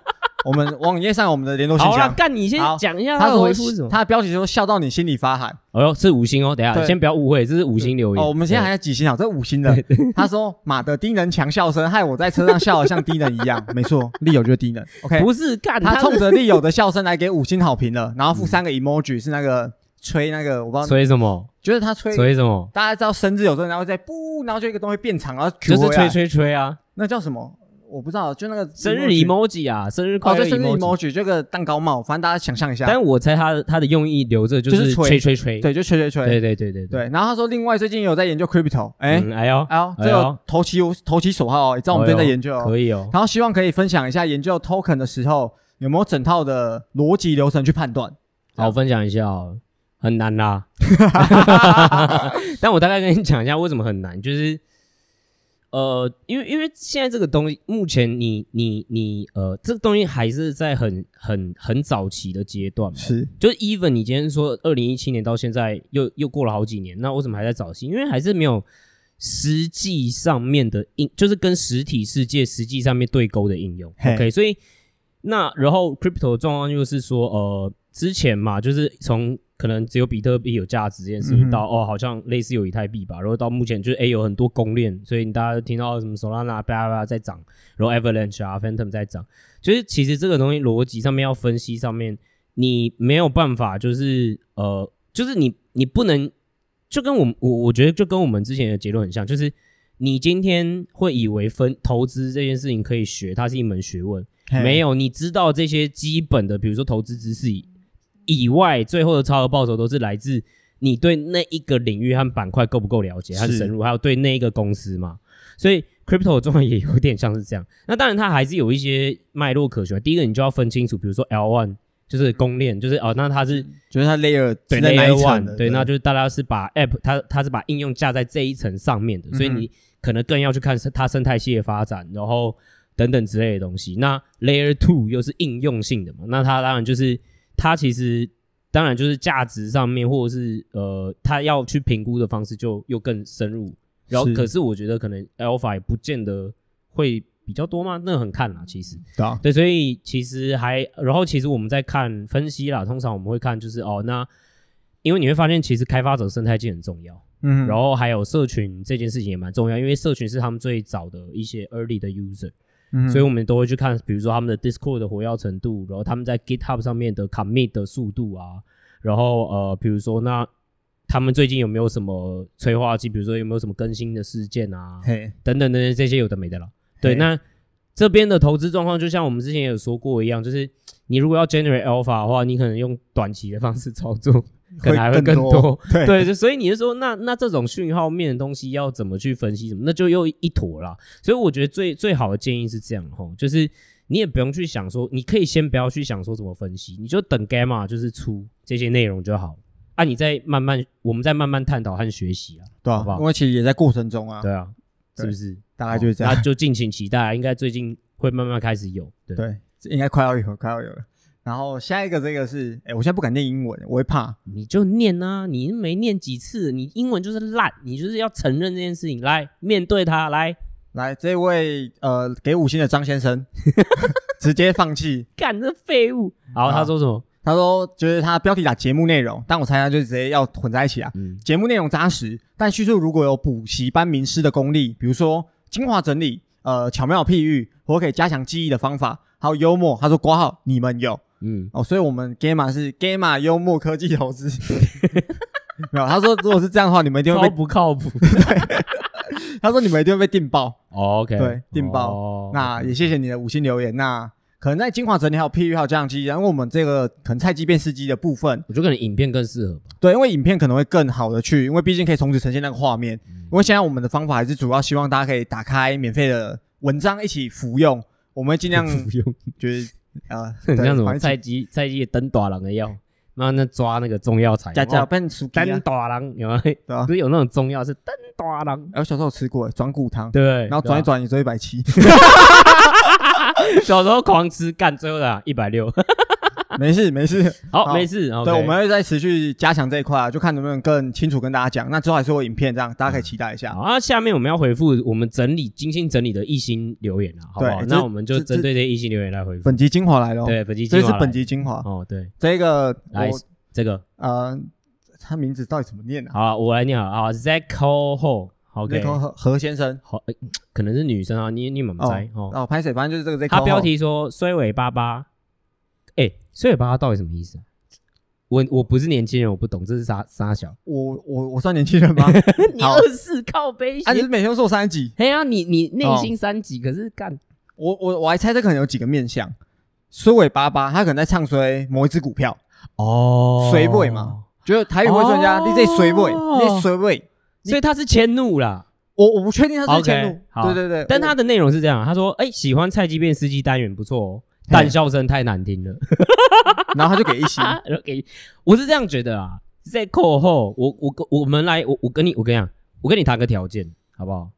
我们网页上我们的联络信箱。好，干你先讲一下他的回复是什么？他的标题说笑到你心里发寒。哦哟，是五星哦，等下先不要误会，这是五星留言。哦，我们现在还在几星啊？这五星的。他说：“马的，低能强笑声，害我在车上笑得像低能一样。”没错，利友就是低能。OK，不是干他冲着利友的笑声来给五星好评了，然后附三个 emoji 是那个吹那个，我不知道吹什么，就是他吹吹什么？大家知道生日有时候然后再不，然后就一个东西变长，然后就是吹吹吹啊，那叫什么？我不知道，就那个生日 emoji 啊，生日快乐生日 emoji，这个蛋糕帽，反正大家想象一下。但我猜他的他的用意留着就是吹吹吹，对，就吹吹吹，对对对对对。然后他说，另外最近有在研究 crypto，哎哎呦哎呦，这个投其投其所好哦，也知道我们最近在研究哦，可以哦。然后希望可以分享一下研究 token 的时候有没有整套的逻辑流程去判断。好，分享一下哦，很难啦。但我大概跟你讲一下为什么很难，就是。呃，因为因为现在这个东西，目前你你你呃，这个东西还是在很很很早期的阶段嘛。是，就是 even 你今天说二零一七年到现在又又过了好几年，那为什么还在早期？因为还是没有实际上面的应，就是跟实体世界实际上面对勾的应用。OK，所以那然后 crypto 的状况就是说，呃，之前嘛，就是从可能只有比特币有价值这件事情到，哦，好像类似有以太币吧，然后到目前就是 A 有很多公链，所以你大家听到什么 Solana 叭叭在涨，然后 Avalanche 啊 Phantom 在涨，就是其实这个东西逻辑上面要分析上面，你没有办法，就是呃，就是你你不能。就跟我我我觉得就跟我们之前的结论很像，就是你今天会以为分投资这件事情可以学，它是一门学问，没有，你知道这些基本的，比如说投资知识以以外，最后的超额报酬都是来自你对那一个领域和板块够不够了解和深入，还有对那一个公司嘛。所以 crypto 中也有点像是这样。那当然它还是有一些脉络可循。第一个你就要分清楚，比如说 L one。就是公链，就是哦，那它是，就是它 layer 对 layer one，对，对，那就是大家是把 app，它它是把应用架在这一层上面的，嗯，所以你可能更要去看它生态系的发展，然后等等之类的东西。那 layer two 又是应用性的嘛，那它当然就是它其实当然就是价值上面，或者是呃，它要去评估的方式就又更深入。然后可是我觉得可能 alpha 也不见得会。比较多吗？那很看啦，其实对啊，对，所以其实还，然后其实我们在看分析啦，通常我们会看就是哦，那因为你会发现其实开发者生态系很重要，嗯，然后还有社群这件事情也蛮重要，因为社群是他们最早的一些 early 的 user，嗯，所以我们都会去看，比如说他们的 Discord 的活跃程度，然后他们在 GitHub 上面的 commit 的速度啊，然后呃，比如说那他们最近有没有什么催化剂，比如说有没有什么更新的事件啊，嘿，等等等等这些有的没的了。对，那这边的投资状况就像我们之前也有说过一样，就是你如果要 generate alpha 的话，你可能用短期的方式操作，可能还会更多。更多对，对，就所以你是说，那那这种讯号面的东西要怎么去分析什么，那就又一坨了。所以我觉得最最好的建议是这样吼，就是你也不用去想说，你可以先不要去想说怎么分析，你就等 gamma 就是出这些内容就好。啊，你再慢慢，我们再慢慢探讨和学习啊，对啊，好不好？因为其实也在过程中啊，对啊，是不是？大概就是这样，那就敬请期待，应该最近会慢慢开始有。对，对应该快要有，快要有了。然后下一个这个是，哎、欸，我现在不敢念英文，我会怕。你就念啊，你没念几次，你英文就是烂，你就是要承认这件事情，来面对它，来来，这位呃给五星的张先生，直接放弃，干这废物。好，好，他说什么？他说就是他标题打节目内容，但我猜他就直接要混在一起啊。嗯，节目内容扎实，但叙述如果有补习班名师的功力，比如说。精华整理，呃，巧妙譬喻，或可以加强记忆的方法，还有幽默。他说：“括号你们有，嗯，哦，所以我们 Gamma 是 Gamma 幽默科技投资，没有。他说，如果是这样的话，你们一定会被不靠谱。他说你们一定会被定爆。哦、OK，对，定爆。哦、那也谢谢你的五星留言。那。可能在精华整理还有譬喻还有加强记忆，然后我们这个可能菜鸡变司机的部分，我觉得可能影片更适合吧。对，因为影片可能会更好的去，因为毕竟可以同时呈现那个画面。嗯、因为现在我们的方法还是主要希望大家可以打开免费的文章一起服用，我们会尽量 服用，就是啊，很像什么菜鸡菜鸡登大郎的药。那那抓那个中药材，加加变出登大郎有吗？对啊，不是有那种中药是登大郎？哎，我小时候吃过转骨汤，对，然后转一转你就一百七。小时候狂吃干，最后的一百六，没事没事，好，没事。对、我们会再持续加强这一块啊，就看能不能更清楚跟大家讲。那之后还是会影片这样，大家可以期待一下。好，那下面我们要回复我们整理精心整理的一星留言啊，好不好？那我们就针对这一星留言来回复。本集精华来了，对，本集精华，这是本集精华哦。对，这个来这个呃，他名字到底怎么念呢？好，我来念啊，Zacho Ho。好，OK，何何先生，好，欸，可能是女生啊，你你怎么猜？哦，哦，拍水？反正就是这个。他标题说“衰尾巴巴”，哎，衰尾巴巴到底什么意思啊？我我不是年轻人，我不懂，这是啥啥小？我我我算年轻人吗？你二四靠背，啊，你是每天都说三十几？嘿啊，你你内心三几？可是干，我我我还猜这可能有几个面向。衰尾巴巴，他可能在唱衰某一只股票哦，衰尾嘛，就是台语会说人家你这衰尾，你衰尾。所以他是迁怒啦，我我不确定他是迁怒，okay, 对对对，但他的内容是这样，他说，哎、欸，喜欢菜鸡变司机单元不错哦，但笑声太难听了，然后他就给一星，给，我是这样觉得啊，在课后，我我我们来，我我跟你，我跟你讲，我跟你谈个条件，好不好？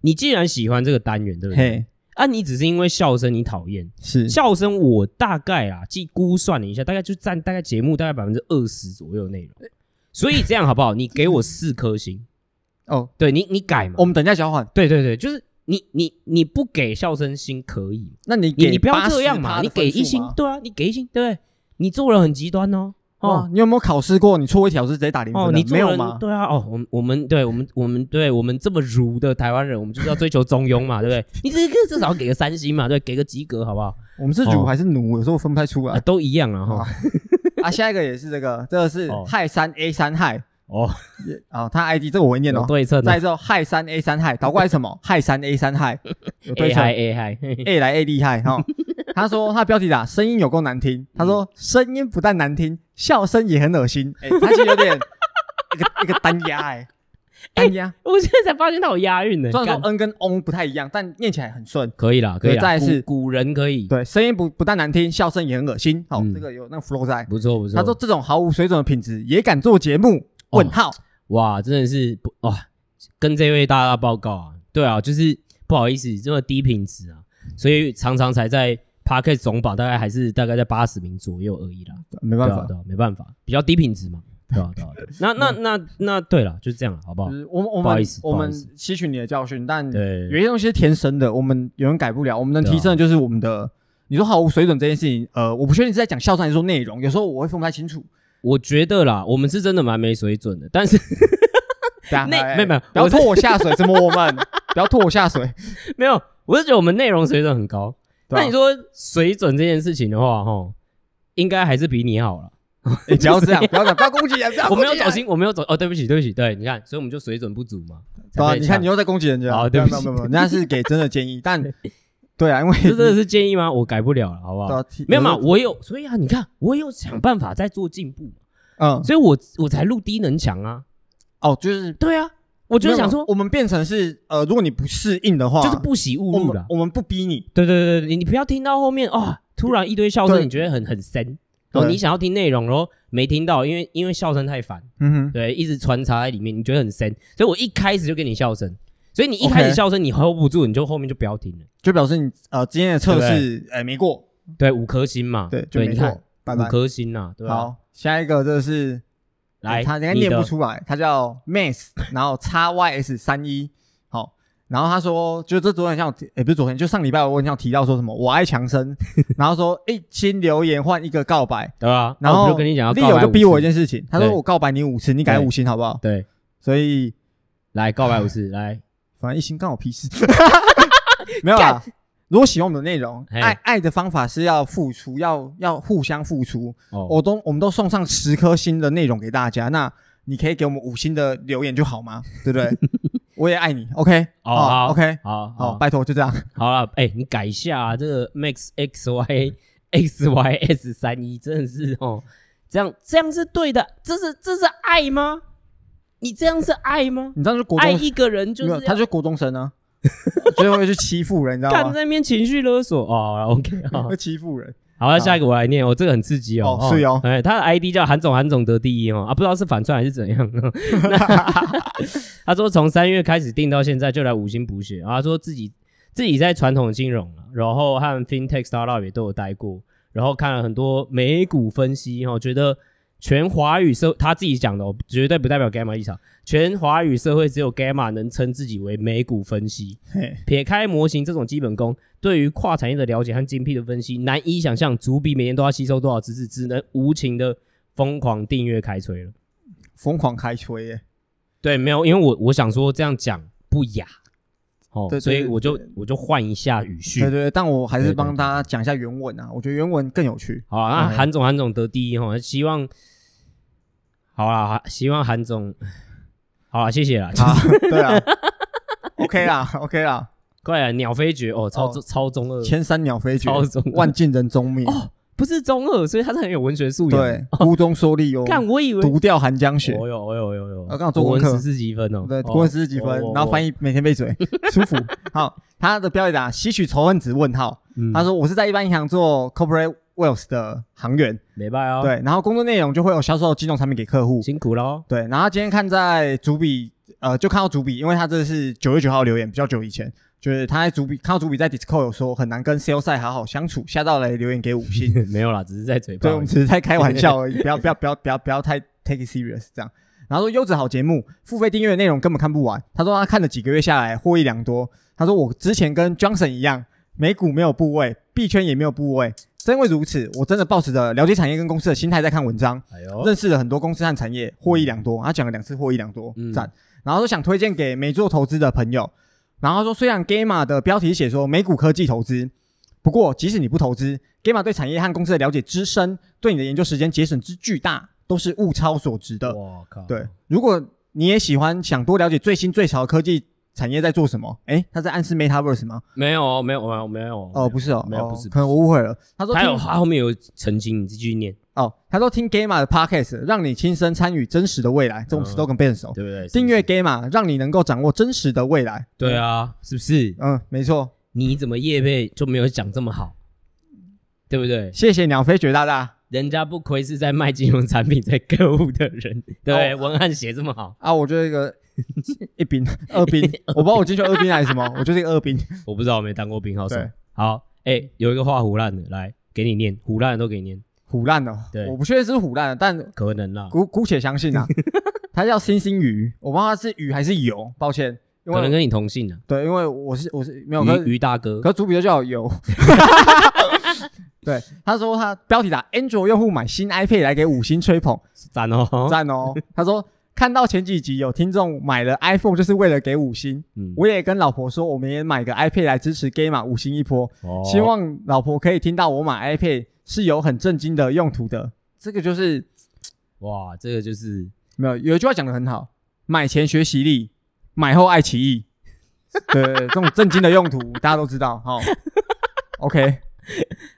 你既然喜欢这个单元，对不对？啊，你只是因为笑声你讨厌，是笑声，我大概啊，计估算了一下，大概就占大概节目大概百分之二十左右内容，所以这样好不好？你给我四颗星。哦，对你你改嘛，我们等下交换。对对对，就是你你你不给笑声星可以，那你你你不要这样嘛，你给一星，对啊，你给一星，对不对，你做人很极端哦。哦，你有没有考试过？你错一条是直接打零分？哦，你没有吗？对啊，哦，我们我们对我们我们对我们这么儒的台湾人，我们就是要追求中庸嘛，对不对？你这个至少给个三星嘛，对，给个及格好不好？我们是儒还是奴？有时候分不太出来。都一样啊哈。啊，下一个也是这个，这个是嗨三 A 三嗨哦，啊，他 ID 这个我会念哦。对称。再之后氦三 A 三氦，倒过来什么？氦三 A 三氦，有对称。A 嗨 A 来 A 厉害哈。他说他标题打声音有够难听，他说 声音不但难听，笑声也很恶心。哎，他其实有点一个 一个单押哎，单押。我现在才发现他有押韵呢。虽然说 N 跟 ON 不太一样，但念起来很顺。可以啦，可以。再是古人可以。对，声音不不但难听，笑声也很恶心。好，这个有那个 flow 在。不错不错。他说这种毫无水准的品质也敢做节目？问号。哇，真的是不哇，跟这位大大报告啊。对啊，就是不好意思，这么低品质啊，所以常常才在。Podcast 总榜大概还是大概在八十名左右而已啦，没办法，对，没办法，比较低品质嘛，对吧？对吧？那那那那对了，就是这样，好不好？我们我们我们吸取你的教训，但有些东西是天生的，我们有人改不了，我们能提升的就是我们的。你说毫无水准这件事情，呃，我不确定你是在讲笑声还是说内容，有时候我会分不太清楚。我觉得啦，我们是真的蛮没水准的，但是 那没有没有，不要拖我下水，怎么我们不要拖我下水？没有，我是觉得我们内容水准很高。那你说水准这件事情的话，哈，应该还是比你好了。你不要这样，不要这样，不要攻击人家。我没有走心，我没有走。哦，对不起，对不起。对，你看，所以我们就水准不足嘛。对，你看你又在攻击人家。好，对不起，人家是给真的建议，但对啊，因为这真的是建议吗？我改不了了，好不好？没有嘛，我有，所以啊，你看，我有想办法在做进步。嗯，所以我我才录低能强啊。哦，就是对啊。我就是想说，我们变成是呃，如果你不适应的话，就是不喜勿入了。我们不逼你，对对对，你你不要听到后面啊，突然一堆笑声，你觉得很很神，然后你想要听内容，然后没听到，因为因为笑声太烦，嗯哼，对，一直穿插在里面，你觉得很神，所以我一开始就给你笑声，所以你一开始笑声你 hold 不住，你就后面就不要听了，就表示你呃今天的测试哎没过，对，五颗星嘛，对，就没错，五颗星呐，对吧？好，下一个这是。来，他应该念不出来，他叫 Max，然后 X Y S 三一，好，然后他说，就这昨天像，也不是昨天，就上礼拜我问像提到说什么，我爱强生，然后说一新留言换一个告白，对吧？然后就跟你讲，利友就逼我一件事情，他说我告白你五次，你改五星好不好？对，所以来告白五次，来，反正一星干我屁事，没有啊。如果喜欢我们的内容，爱爱的方法是要付出，要要互相付出。哦我都我们都送上十颗星的内容给大家，那你可以给我们五星的留言就好吗？对不对？我也爱你，OK？好，OK？好，好，拜托，就这样。好了，哎，你改一下啊这个 Max X Y X Y S 三一，真的是哦，这样这样是对的，这是这是爱吗？你这样是爱吗？你这样是国中爱一个人就是他就是国中生啊。最后会去欺负人，你知道吗？看在那边情绪勒索哦，OK，会欺负人。好，那下一个我来念，哦，这个很刺激哦，是哦，哎，他的 ID 叫韩总，韩总得第一哦，啊，不知道是反串还是怎样。他说从三月开始订到现在就来五星补血，他说自己自己在传统金融，然后和 FinTech Startup 也都有待过，然后看了很多美股分析哦，觉得。全华语社他自己讲的哦，绝对不代表 Gamma 立场。全华语社会只有 Gamma 能称自己为美股分析。嘿撇开模型这种基本功，对于跨产业的了解和精辟的分析，难以想象主笔每天都要吸收多少知识，只能无情的疯狂订阅开吹了。疯狂开吹耶？对，没有，因为我我想说这样讲不雅。哦，对，所以我就我就换一下语序。对对，但我还是帮大家讲一下原文啊，我觉得原文更有趣。好啊，那韩总韩总得第一哈，希望好啦，希望韩总 好啦，谢谢啦。对啊，OK 啦，OK 啦，快啊，鸟飞绝哦，超超中二，千山鸟飞绝，万尽人踪灭。不是中二，所以他是很有文学素养。对，孤中说立哦。看，我以为独钓寒江雪。哦哟，哦哟，哦哟，我刚好做功课，十四级分哦。对，国文十四级分，然后翻译每天背嘴，舒服。好，他的标题打吸取仇恨值问号。他说我是在一般银行做 corporate wealth 的行员，没办哦。对，然后工作内容就会有销售金融产品给客户，辛苦喽。对，然后今天看在主笔，呃，就看到主笔，因为他这是九月九号留言，比较久以前。就是他在主笔看到主笔在 Discord 有说很难跟 Sales 赛好好相处，下到来留言给五星，没有啦，只是在嘴巴。对，我们只是在开玩笑而已，不要不要不要不要不要太 take it serious 这样。然后说优质好节目，付费订阅的内容根本看不完。他说他看了几个月下来获益良多。他说我之前跟 Johnson 一样，美股没有部位，币圈也没有部位。正因为如此，我真的抱持着了解产业跟公司的心态在看文章，哎呦，认识了很多公司和产业，获益良多。他讲了两次获益良多，嗯，赞。然后说想推荐给没做投资的朋友。然后说虽然 Gamma 的标题写说美股科技投资，不过即使你不投资，Gamma 对产业和公司的了解之深，对你的研究时间节省之巨大，都是物超所值的。哇靠！对，如果你也喜欢想多了解最新最潮的科技。产业在做什么？哎，他在暗示 Metaverse 吗？没有，没有，没有，没有。哦，不是哦，没有，不是。可能我误会了。他说，他有，他后面有澄清，你继续念。哦，他说听 Gamma 的 Podcast，让你亲身参与真实的未来。这种词都跟背很熟，对不对？订阅 Gamma，让你能够掌握真实的未来。对啊，是不是？嗯，没错。你怎么业配就没有讲这么好？对不对？谢谢鸟飞绝大大。人家不亏是在卖金融产品在购物的人，对，文案写这么好啊！我觉得一个。一兵、二兵，我不知道我进去二兵还是什么，我就是一个二兵。我不知道，我没当过兵，好爽。好，哎，有一个画虎烂的，来给你念，虎烂的都给你念，虎烂哦。对，我不确定是虎烂的，但可能啦，姑姑且相信啊。他叫星星鱼，我不知道他是鱼还是油，抱歉。可能跟你同姓的。对，因为我是我是没有鱼鱼大哥，可主笔就叫油。对，他说他标题打 Android 用户买新 iPad 来给五星吹捧，赞哦赞哦。他说。看到前几集有听众买了 iPhone 就是为了给五星，嗯，我也跟老婆说，我们也买个 iPad 来支持 Gamma 五星一波，哦，希望老婆可以听到我买 iPad 是有很正经的用途的。这个就是，哇，这个就是没有有一句话讲的很好，买前学习力，买后爱奇艺。对，这种正经的用途大家都知道哈。OK，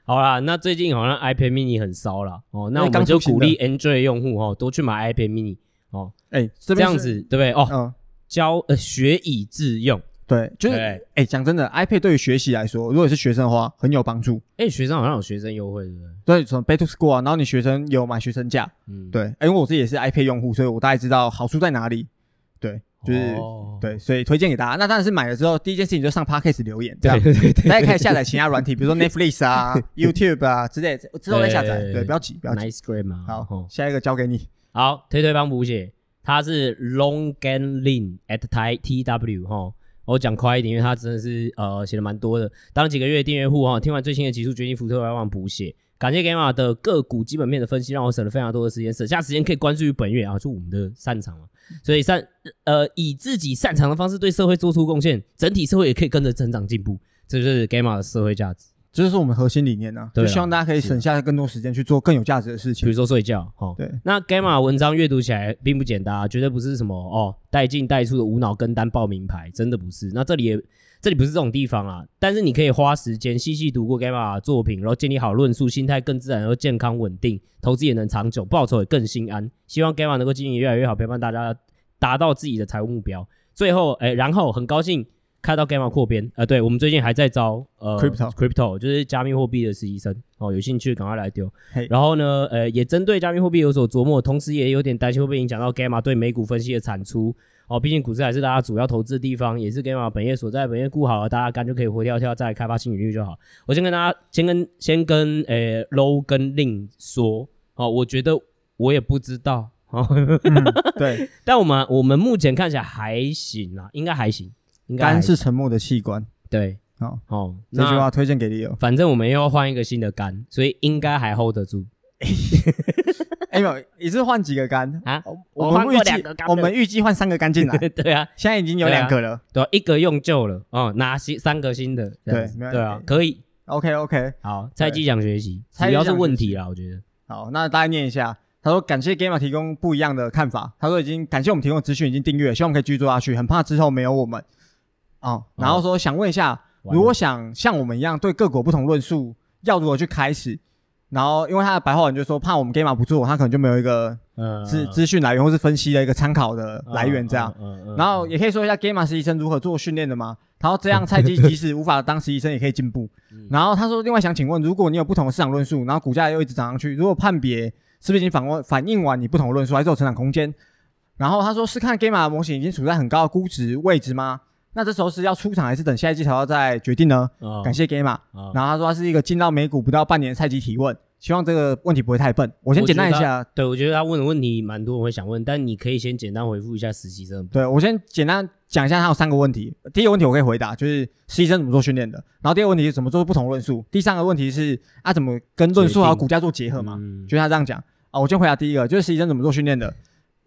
好啦，那最近好像 iPad Mini 很烧了哦，那我们就鼓励 Android 用户哦，多去买 iPad Mini。哦，哎、欸，这样子对不对？哦，嗯，教呃学以致用，对，就是哎，讲、欸、真的，iPad 对于学习来说，如果是学生的话，很有帮助。哎、欸，学生好像有学生优惠，对不对？对，从 Back to School 啊，然后你学生有买学生价，嗯，对，因为我自己也是 iPad 用户，所以我大概知道好处在哪里。对，就是、哦、对，所以推荐给大家。那当然是买了之后，第一件事情就上 Podcast 留言，这样，大家可以下载其他软体，比如说 Netflix 啊、YouTube 啊之类，之后再下载。对，不要急，不要急。Nice 好，哦、下一个交给你。好，推推帮补写。他是 Long Gan Lin at Tai T W 哈，我讲快一点，因为他真的是呃写的蛮多的。当几个月订阅户哈，听完最新的集数，决定福特来往补写。感谢 Gamma 的个股基本面的分析，让我省了非常多的时间，省下时间可以关注于本月啊，就我们的擅长嘛。所以擅呃以自己擅长的方式对社会做出贡献，整体社会也可以跟着成长进步，这就是 Gamma 的社会价值。这就是我们核心理念呐、啊，就希望大家可以省下更多时间去做更有价值的事情，比如说睡觉。哦，对。那 Gamma 文章阅读起来并不简单，绝对不是什么哦带进带出的无脑跟单报名牌，真的不是。那这里也这里不是这种地方啊，但是你可以花时间细细读过 Gamma 的作品，然后建立好论述，心态更自然，然后健康稳定，投资也能长久，报酬也更心安。希望 Gamma 能够经营越来越好，陪伴大家达到自己的财务目标。最后，哎，然后很高兴。看到 Gamma 扩编，呃，对，我们最近还在招呃 Crypto Crypto，就是加密货币的实习生哦，有兴趣赶快来丢。然后呢，呃，也针对加密货币有所琢磨，同时也有点担心会不会影响到 Gamma 对美股分析的产出哦。毕竟股市还是大家主要投资的地方，也是 Gamma 本业所在，本业顾好了，大家干就可以活跳跳再来开发新领域就好。我先跟大家，先跟先跟呃 Low 跟 Lin 说哦，我觉得我也不知道哦、嗯，对，但我们我们目前看起来还行啊，应该还行。肝是沉默的器官，对，好，好，这句话推荐给你哦。反正我们又要换一个新的肝，所以应该还 hold 得住。哎呦，你是换几个肝啊？我们预计我们预计换三个肝进来。对啊，现在已经有两个了，对，一个用旧了哦，拿新三个新的，对，对啊，可以。OK OK，好，菜鸡讲学习，主要是问题啦，我觉得。好，那大家念一下。他说感谢 Gamma 提供不一样的看法。他说已经感谢我们提供的资讯，已经订阅，希望可以继续做下去。很怕之后没有我们。哦，然后说想问一下，如果想像我们一样对各国不同论述，要如何去开始？然后因为他的白话文就说，怕我们 Gamma 不做，他可能就没有一个资资讯来源或是分析的一个参考的来源这样。然后也可以说一下 Gamma 实习生如何做训练的吗？然后这样菜鸡 即使无法当实习生也可以进步。然后他说，另外想请问，如果你有不同的市场论述，然后股价又一直涨上去，如果判别是不是已经反问反映完你不同的论述，还是有成长空间？然后他说是看 Gamma 的模型已经处在很高的估值位置吗？那这时候是要出场还是等下一季才要再决定呢？哦、感谢 Gamma，、哦、然后他说他是一个进到美股不到半年的菜鸡提问，希望这个问题不会太笨。我先简单一下，对我觉得他问的问题蛮多人会想问，但你可以先简单回复一下实习生。对我先简单讲一下，他有三个问题。第一个问题我可以回答，就是实习生怎么做训练的。然后第二个问题是怎么做不同论述。第三个问题是啊，怎么跟论述还有股价做结合嘛？嗯、就是他这样讲啊。我先回答第一个，就是实习生怎么做训练的，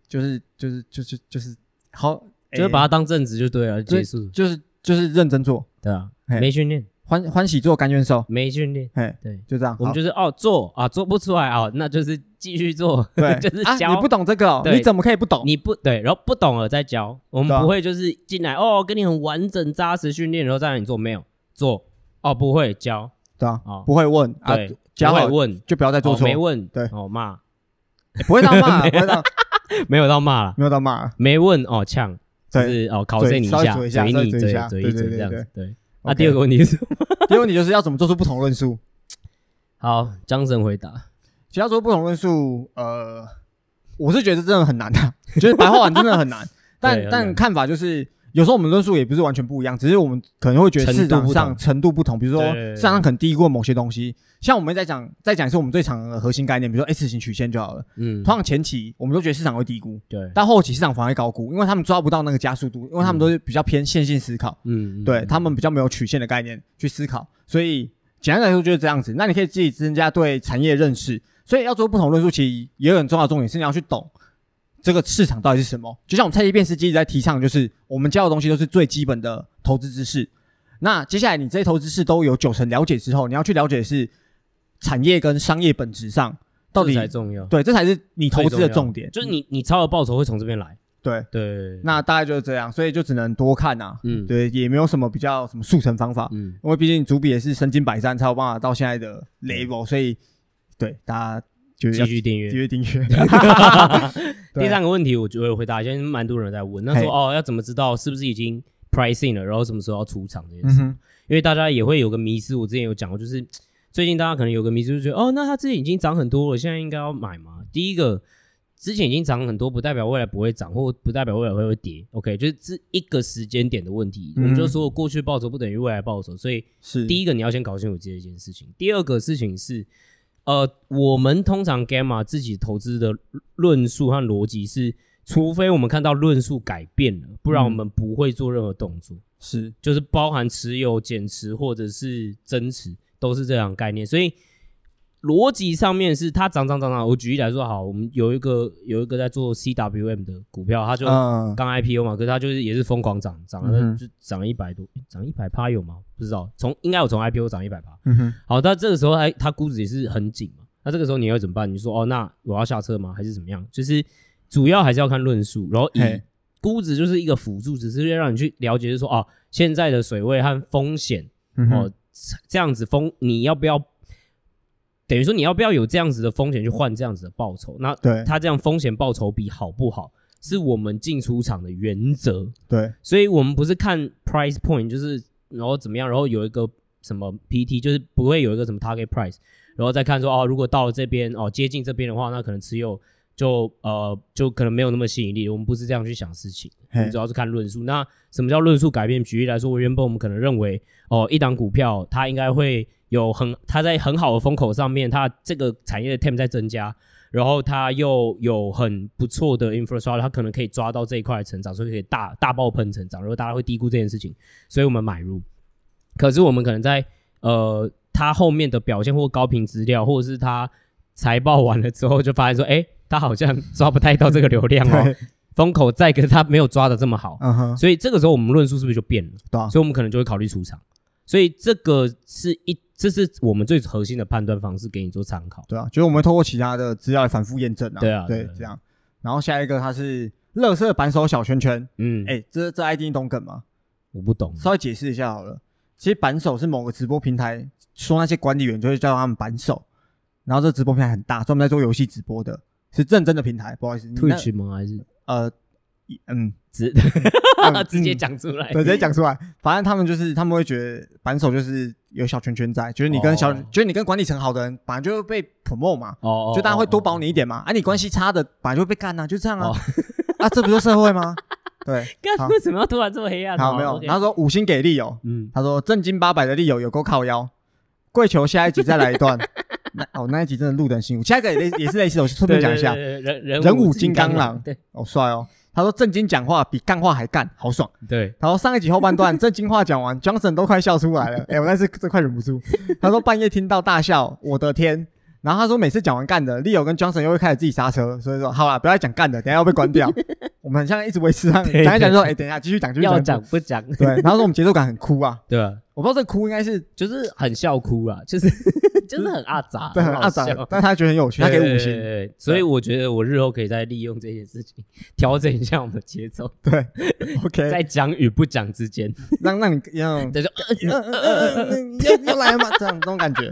就是就是就是就是好，就是把它当正职就对了，结束就是。就是认真做，对啊，没训练，欢欢喜做，甘愿受，没训练，哎，对，就这样。我们就是哦，做啊，做不出来啊，那就是继续做，对，就是教。你不懂这个，你怎么可以不懂？你不对，然后不懂了再教。我们不会就是进来哦，跟你很完整扎实训练，然后再让你做，没有做哦，不会教，对啊，不会问，对，教会问就不要再做错，没问，对，哦骂，不会到骂，不会到，没有到骂了，没有到骂，没问哦呛。就是哦，考验你一下，嘴你嘴嘴一嘴这样子。对，那第二个问题是？第二个问题就是要怎么做出不同论述？好，张神回答。其实要做不同论述，呃，我是觉得真的很难的，觉 得白话文真的很难。但但看法就是。有时候我们论述也不是完全不一样，只是我们可能会觉得市场上程度不同，比如说市场上可能低估某些东西。像我们在讲，在讲一次我们最常的核心概念，比如说 S 型曲线就好了。嗯，通常前期我们都觉得市场会低估，对，但后期市场反而会高估，因为他们抓不到那个加速度，因为他们都是比较偏线性思考。嗯，对他们比较没有曲线的概念去思考，所以简单来说就是这样子。那你可以自己增加对产业认识，所以要做不同论述，其实也有很重要的重点是你要去懂。这个市场到底是什么？就像我们菜鸡辨识机一直在提倡，就是我们教的东西都是最基本的投资知识。那接下来你这些投资知识都有九成了解之后，你要去了解的是产业跟商业本质上到底才重要。对，这才是你投资的重点。就是你你超额报酬会从这边来。对对。那大概就是这样，所以就只能多看呐。嗯。对，也没有什么比较什么速成方法。嗯。因为毕竟主笔也是身经百战才有办法到现在的 level，所以对大家。就继续订阅，继续订阅。第三个问题，我觉得回答，现在蛮多人在问，那说哦，要怎么知道是不是已经 pricing 了，然后什么时候要出场这件事？因为大家也会有个迷思，我之前有讲过，就是最近大家可能有个迷思，就觉得哦，那它之前已经涨很多了，现在应该要买吗？第一个，之前已经涨很多，不代表未来不会涨，或不代表未来会会跌。OK，就是这一个时间点的问题。我们就说过去报酬不等于未来报酬，所以是第一个你要先搞清楚这一件事情。第二个事情是。呃，我们通常 Gamma 自己投资的论述和逻辑是，除非我们看到论述改变了，不然我们不会做任何动作。是，就是包含持有、减持或者是增持，都是这样概念。所以。逻辑上面是它涨涨涨涨。我举例来说，好，我们有一个有一个在做 CWM 的股票，它就刚 IPO 嘛，可是它就是也是疯狂涨，涨了就涨了一百多，涨一百趴有吗？不知道，从应该有从 IPO 涨一百趴。嗯哼。好，但这个时候它它估值也是很紧嘛，那这个时候你要怎么办？你说哦，那我要下车吗？还是怎么样？就是主要还是要看论述，然后以估值就是一个辅助，只是要让你去了解，就是说哦，现在的水位和风险哦，这样子风你要不要？等于说你要不要有这样子的风险去换这样子的报酬？那对它这样风险报酬比好不好，是我们进出场的原则。对，所以我们不是看 price point，就是然后怎么样，然后有一个什么 PT，就是不会有一个什么 target price，然后再看说哦，如果到了这边哦接近这边的话，那可能持有就呃就可能没有那么吸引力。我们不是这样去想事情，我们主要是看论述。那什么叫论述改变？举例来说，我原本我们可能认为哦一档股票它应该会。有很，它在很好的风口上面，它这个产业的 TAM 在增加，然后它又有很不错的 infrastructure，它可能可以抓到这一块的成长，所以可以大大爆喷成长，然后大家会低估这件事情，所以我们买入。可是我们可能在呃，它后面的表现或高频资料，或者是它财报完了之后，就发现说，哎，它好像抓不太到这个流量哦，风口在，可是它没有抓的这么好，嗯哼，所以这个时候我们论述是不是就变了？对啊，所以我们可能就会考虑出场。所以这个是一，这是我们最核心的判断方式，给你做参考。对啊，就是我们会透过其他的资料来反复验证啊。对啊，对，这样。然后下一个它是乐色扳手小圈圈。嗯，哎，这这 ID 你懂梗吗？我不懂，稍微解释一下好了。其实扳手是某个直播平台说那些管理员就会叫他们扳手，然后这直播平台很大，专门在做游戏直播的，是认真的平台。不好意思，Twitch 吗？还是呃？嗯，直 直接讲出来，对，直接讲出来。反正他们就是，他们会觉得板手就是有小圈圈在，就是你跟小，就是你跟管理层好的人，本来就会被 promote 嘛，哦，就大家会多保你一点嘛。啊，你关系差的，本来就会被干呐，就这样啊。啊，这不就社会吗？对，刚为什么要突然这么黑暗？好，没有。他说五星给力友，嗯，他说正经八百的力友有够靠腰，跪求下一集再来一段。那哦，那一集真的录得很辛苦。下一个也类也是类似的，我顺便讲一下。人人人武金刚狼，对，好帅哦。他说正经讲话比干话还干，好爽。对，然后上一集后半段正经话讲完，Johnson 都快笑出来了。哎，我那是这快忍不住。他说半夜听到大笑，我的天。然后他说每次讲完干的，Leo 跟 Johnson 又会开始自己刹车，所以说好了，不要再讲干的，等下要被关掉。我们很像一直维持这样，讲一讲说，哎，等一下继续讲，继续讲，要讲不讲？对。然后说我们节奏感很哭啊，对啊。我不知道这哭应该是就是很笑哭啊，就是。就是很阿杂，对，很阿杂，但他觉得很有趣，他给五星，所以我觉得我日后可以再利用这件事情调整一下我们的节奏，对，OK，在讲与不讲之间，让让你 让，等下，嗯嗯嗯嗯，要要来吗？这样这种感觉，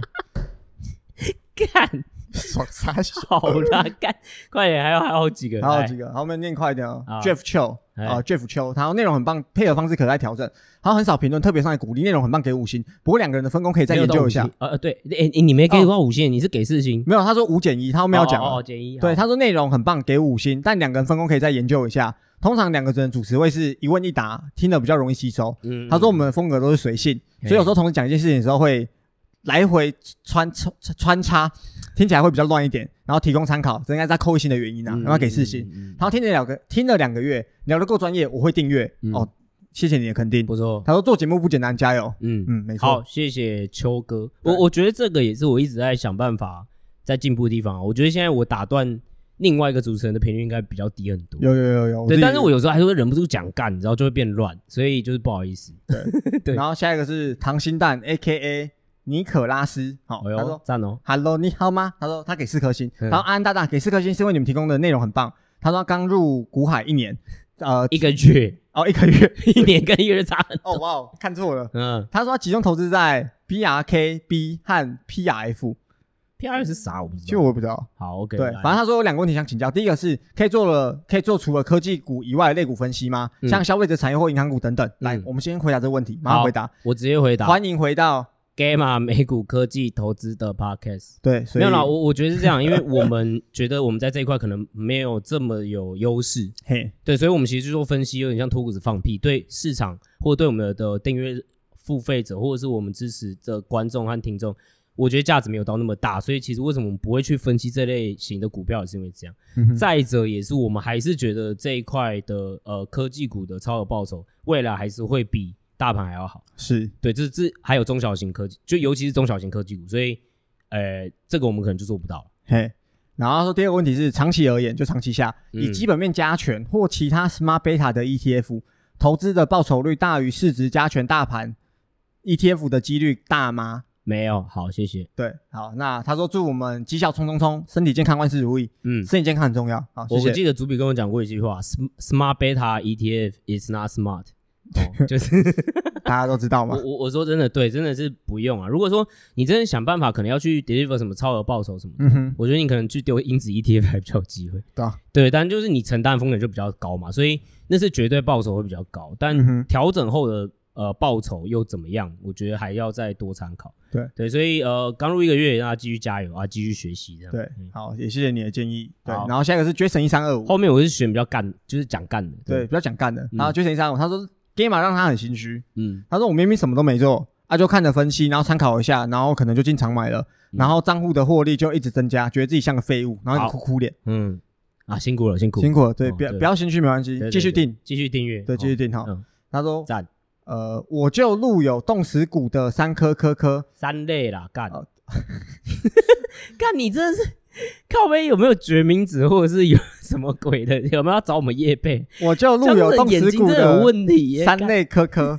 干。爽啥 好啦，干快点，还有还有好几个，还有几个，好，我们念快一点哦。Jeff Cho 啊，Jeff Cho，他说内容很棒，配合方式可再调整。他很少评论，特别上来鼓励，内容很棒，给五星。不过两个人的分工可以再研究一下。呃呃，对，哎，你没给过五星，你是给四星？没有，他说五减一，他没有讲。哦，减一。对，他说内容很棒，给五星，但两个人分工可以再研究一下。通常两个人主持会是一问一答，听得比较容易吸收。嗯。他说我们的风格都是随性，所以有时候同时讲一件事情的时候会来回穿穿穿插。听起来会比较乱一点，然后提供参考，这应该是他扣一星的原因啊，然后给四星。然后听了两个，听了两个月，聊得够专业，我会订阅哦。谢谢你的肯定，不错。他说做节目不简单，加油。嗯嗯，没错。好，谢谢秋哥。我我觉得这个也是我一直在想办法在进步的地方。我觉得现在我打断另外一个主持人的频率应该比较低很多。有有有有。对，但是我有时候还是会忍不住讲干，然后就会变乱，所以就是不好意思。对对。然后下一个是溏心蛋，A.K.A。尼可拉斯，好，他说赞哦，Hello，你好吗？他说他给四颗星，然后安安大大给四颗星，是因为你们提供的内容很棒。他说刚入股海一年，呃，一个月哦，一个月，一年跟一个月差很多。哦哇，看错了，嗯，他说他集中投资在 BRKB 和 PRF，PRF 是啥？我不知道，就我不知道。好，OK，对，反正他说有两个问题想请教，第一个是可以做了，可以做除了科技股以外的类股分析吗？像消费者产业或银行股等等。来，我们先回答这个问题，马上回答，我直接回答，欢迎回到。Gamma 美股科技投资的 Podcast，对，没有啦，我我觉得是这样，因为我们觉得我们在这一块可能没有这么有优势，嘿，对，所以我们其实做分析有点像脱裤子放屁，对市场或者对我们的订阅付费者或者是我们支持的观众和听众，我觉得价值没有到那么大，所以其实为什么我们不会去分析这类型的股票，也是因为这样。嗯、再者，也是我们还是觉得这一块的呃科技股的超额报酬，未来还是会比。大盘还要好，是对，这这还有中小型科技，就尤其是中小型科技股，所以，呃，这个我们可能就做不到了。嘿，然后说第二个问题是，长期而言，就长期下，以基本面加权或其他 Smart Beta 的 ETF 投资的报酬率大于市值加权大盘 ETF 的几率大吗？没有，好，谢谢。对，好，那他说祝我们绩效冲冲冲，身体健康，万事如意。嗯，身体健康很重要。好，谢谢。我记得主笔跟我讲过一句话：Smart Beta ETF is not smart。哦，就是大家都知道吗？我我我说真的，对，真的是不用啊。如果说你真的想办法，可能要去 deliver 什么超额报酬什么的，嗯哼，我觉得你可能去丢因子 ETF 还比较有机会。对啊，对，但就是你承担风险就比较高嘛，所以那是绝对报酬会比较高。但调整后的呃报酬又怎么样？我觉得还要再多参考。对对，所以呃刚入一个月，让他继续加油啊，继续学习这样。对，好，也谢谢你的建议。对，然后下一个是 Jason 一三二五，后面我是选比较干，就是讲干的，对，比较讲干的。然后 Jason 一三五，他说。Gamma 让他很心虚，嗯，他说我明明什么都没做，啊，就看着分析，然后参考一下，然后可能就进场买了，嗯、然后账户的获利就一直增加，觉得自己像个废物，然后哭哭脸，嗯，啊，辛苦了，辛苦，辛苦了，对，不要不要心虚，没关系，继续订，继续订阅，对，继续订哈。嗯、他说赞，呃，我就录有动食股的三颗颗颗，三类啦，干，干你真的是。靠北有没有决明子或者是有什么鬼的？有没有要找我们叶贝？我就录有动食股的问题，三类科科。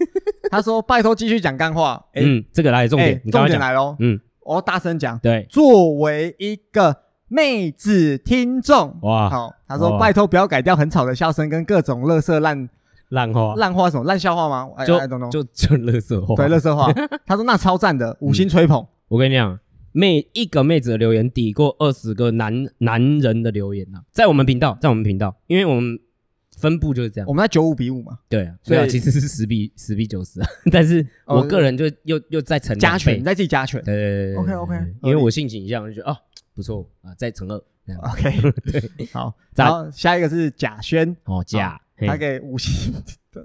他说：“拜托继续讲干话。”嗯，这个来重点，重点来喽。嗯，我要大声讲。对，作为一个妹子听众，哇，好。他说：“拜托不要改掉很吵的笑声跟各种乐色烂烂话，烂话什么烂笑话吗？就就就乐色话，对，乐色话。他说：“那超赞的，五星吹捧。”我跟你讲。妹一个妹子的留言抵过二十个男男人的留言呐，在我们频道，在我们频道，因为我们分布就是这样，我们在九五比五嘛，对啊，所以其实是十比十比九十啊，但是我个人就又又再乘加权，你在自己加权，对对对，OK OK，因为我性情一样，就觉得哦不错啊，再乘二，OK，对，好，然后下一个是贾轩。哦，贾他给五星。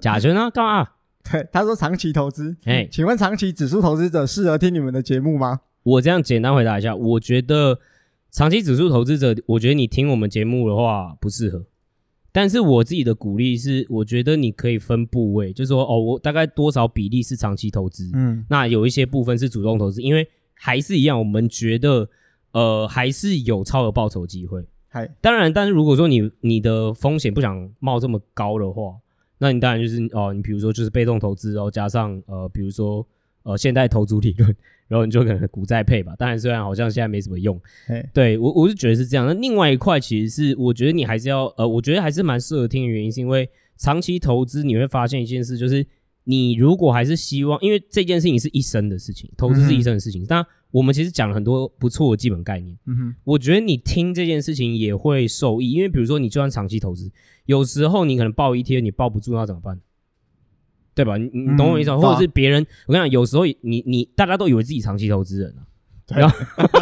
贾轩啊，干嘛？对，他说长期投资。哎，请问长期指数投资者适合听你们的节目吗？我这样简单回答一下，我觉得长期指数投资者，我觉得你听我们节目的话不适合。但是我自己的鼓励是，我觉得你可以分部位，就是说，哦，我大概多少比例是长期投资，嗯，那有一些部分是主动投资，因为还是一样，我们觉得，呃，还是有超额报酬机会。嗨，当然，但是如果说你你的风险不想冒这么高的话，那你当然就是哦，你比如说就是被动投资，然后加上呃，比如说呃，现代投资理论。然后你就可能股债配吧，当然虽然好像现在没什么用，对我我是觉得是这样。那另外一块其实是我觉得你还是要呃，我觉得还是蛮适合听的原因，是因为长期投资你会发现一件事，就是你如果还是希望，因为这件事情是一生的事情，投资是一生的事情。但、嗯、我们其实讲了很多不错的基本概念，嗯哼，我觉得你听这件事情也会受益，因为比如说你就算长期投资，有时候你可能抱一天你抱不住，那怎么办？对吧？你你懂我意思吗？嗯、或者是别人，啊、我跟你讲，有时候你你大家都以为自己长期投资人啊？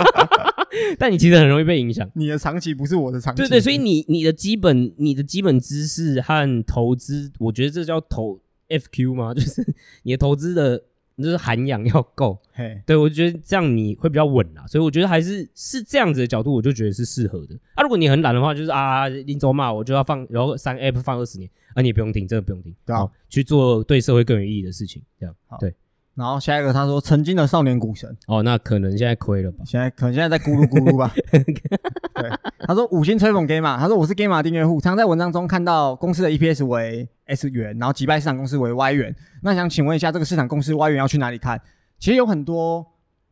但你其实很容易被影响。你的长期不是我的长期。对对，所以你你的基本你的基本知识和投资，我觉得这叫投 FQ 吗？就是你的投资的。就是涵养要够，嘿，对，我觉得这样你会比较稳啦，所以我觉得还是是这样子的角度，我就觉得是适合的。啊，如果你很懒的话，就是啊，林总骂我就要放，然后三 app 放二十年，啊，你也不用听，真的不用听，对啊，去做对社会更有意义的事情，这样，对。然后下一个他说，曾经的少年股神哦，那可能现在亏了吧？现在可能现在在咕噜咕噜吧？对，他说五星吹捧 Gamma，他说我是 Gamma 订阅户，常在文章中看到公司的 EPS 为 S 元，然后击败市场公司为 Y 元。那想请问一下，这个市场公司 Y 元要去哪里看？其实有很多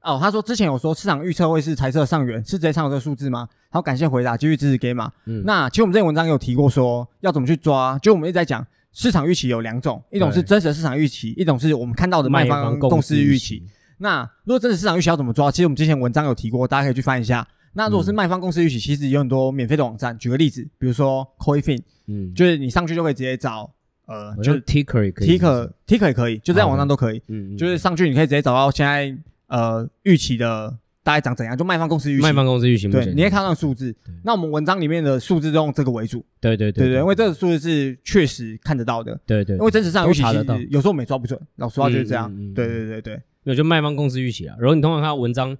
哦。他说之前有说市场预测会是财测上元，是直接参考这个数字吗？好，感谢回答，继续支持 Gamma。嗯，那其实我们这篇文章有提过说要怎么去抓，就我们一直在讲。市场预期有两种，一种是真实的市场预期，一种是我们看到的卖方公司预期。那如果真实市场预期要怎么抓？其实我们之前文章有提过，大家可以去翻一下。那如果是卖方公司预期，其实有很多免费的网站。举个例子，比如说 Coinfin，嗯，就是你上去就可以直接找，呃，就是 Ticker 也可以，Ticker Ticker 也可以，就在网上都可以，嗯，就是上去你可以直接找到现在呃预期的。大概长怎样？就卖方公司预期，卖方公司预期，对，你可以看到数字。那我们文章里面的数字都用这个为主。对对对对，因为这个数字是确实看得到的。对对，因为真实上预期其实有时候我们也抓不准。老实话就是这样。对对对对，那就卖方公司预期啊。然后你通常看到文章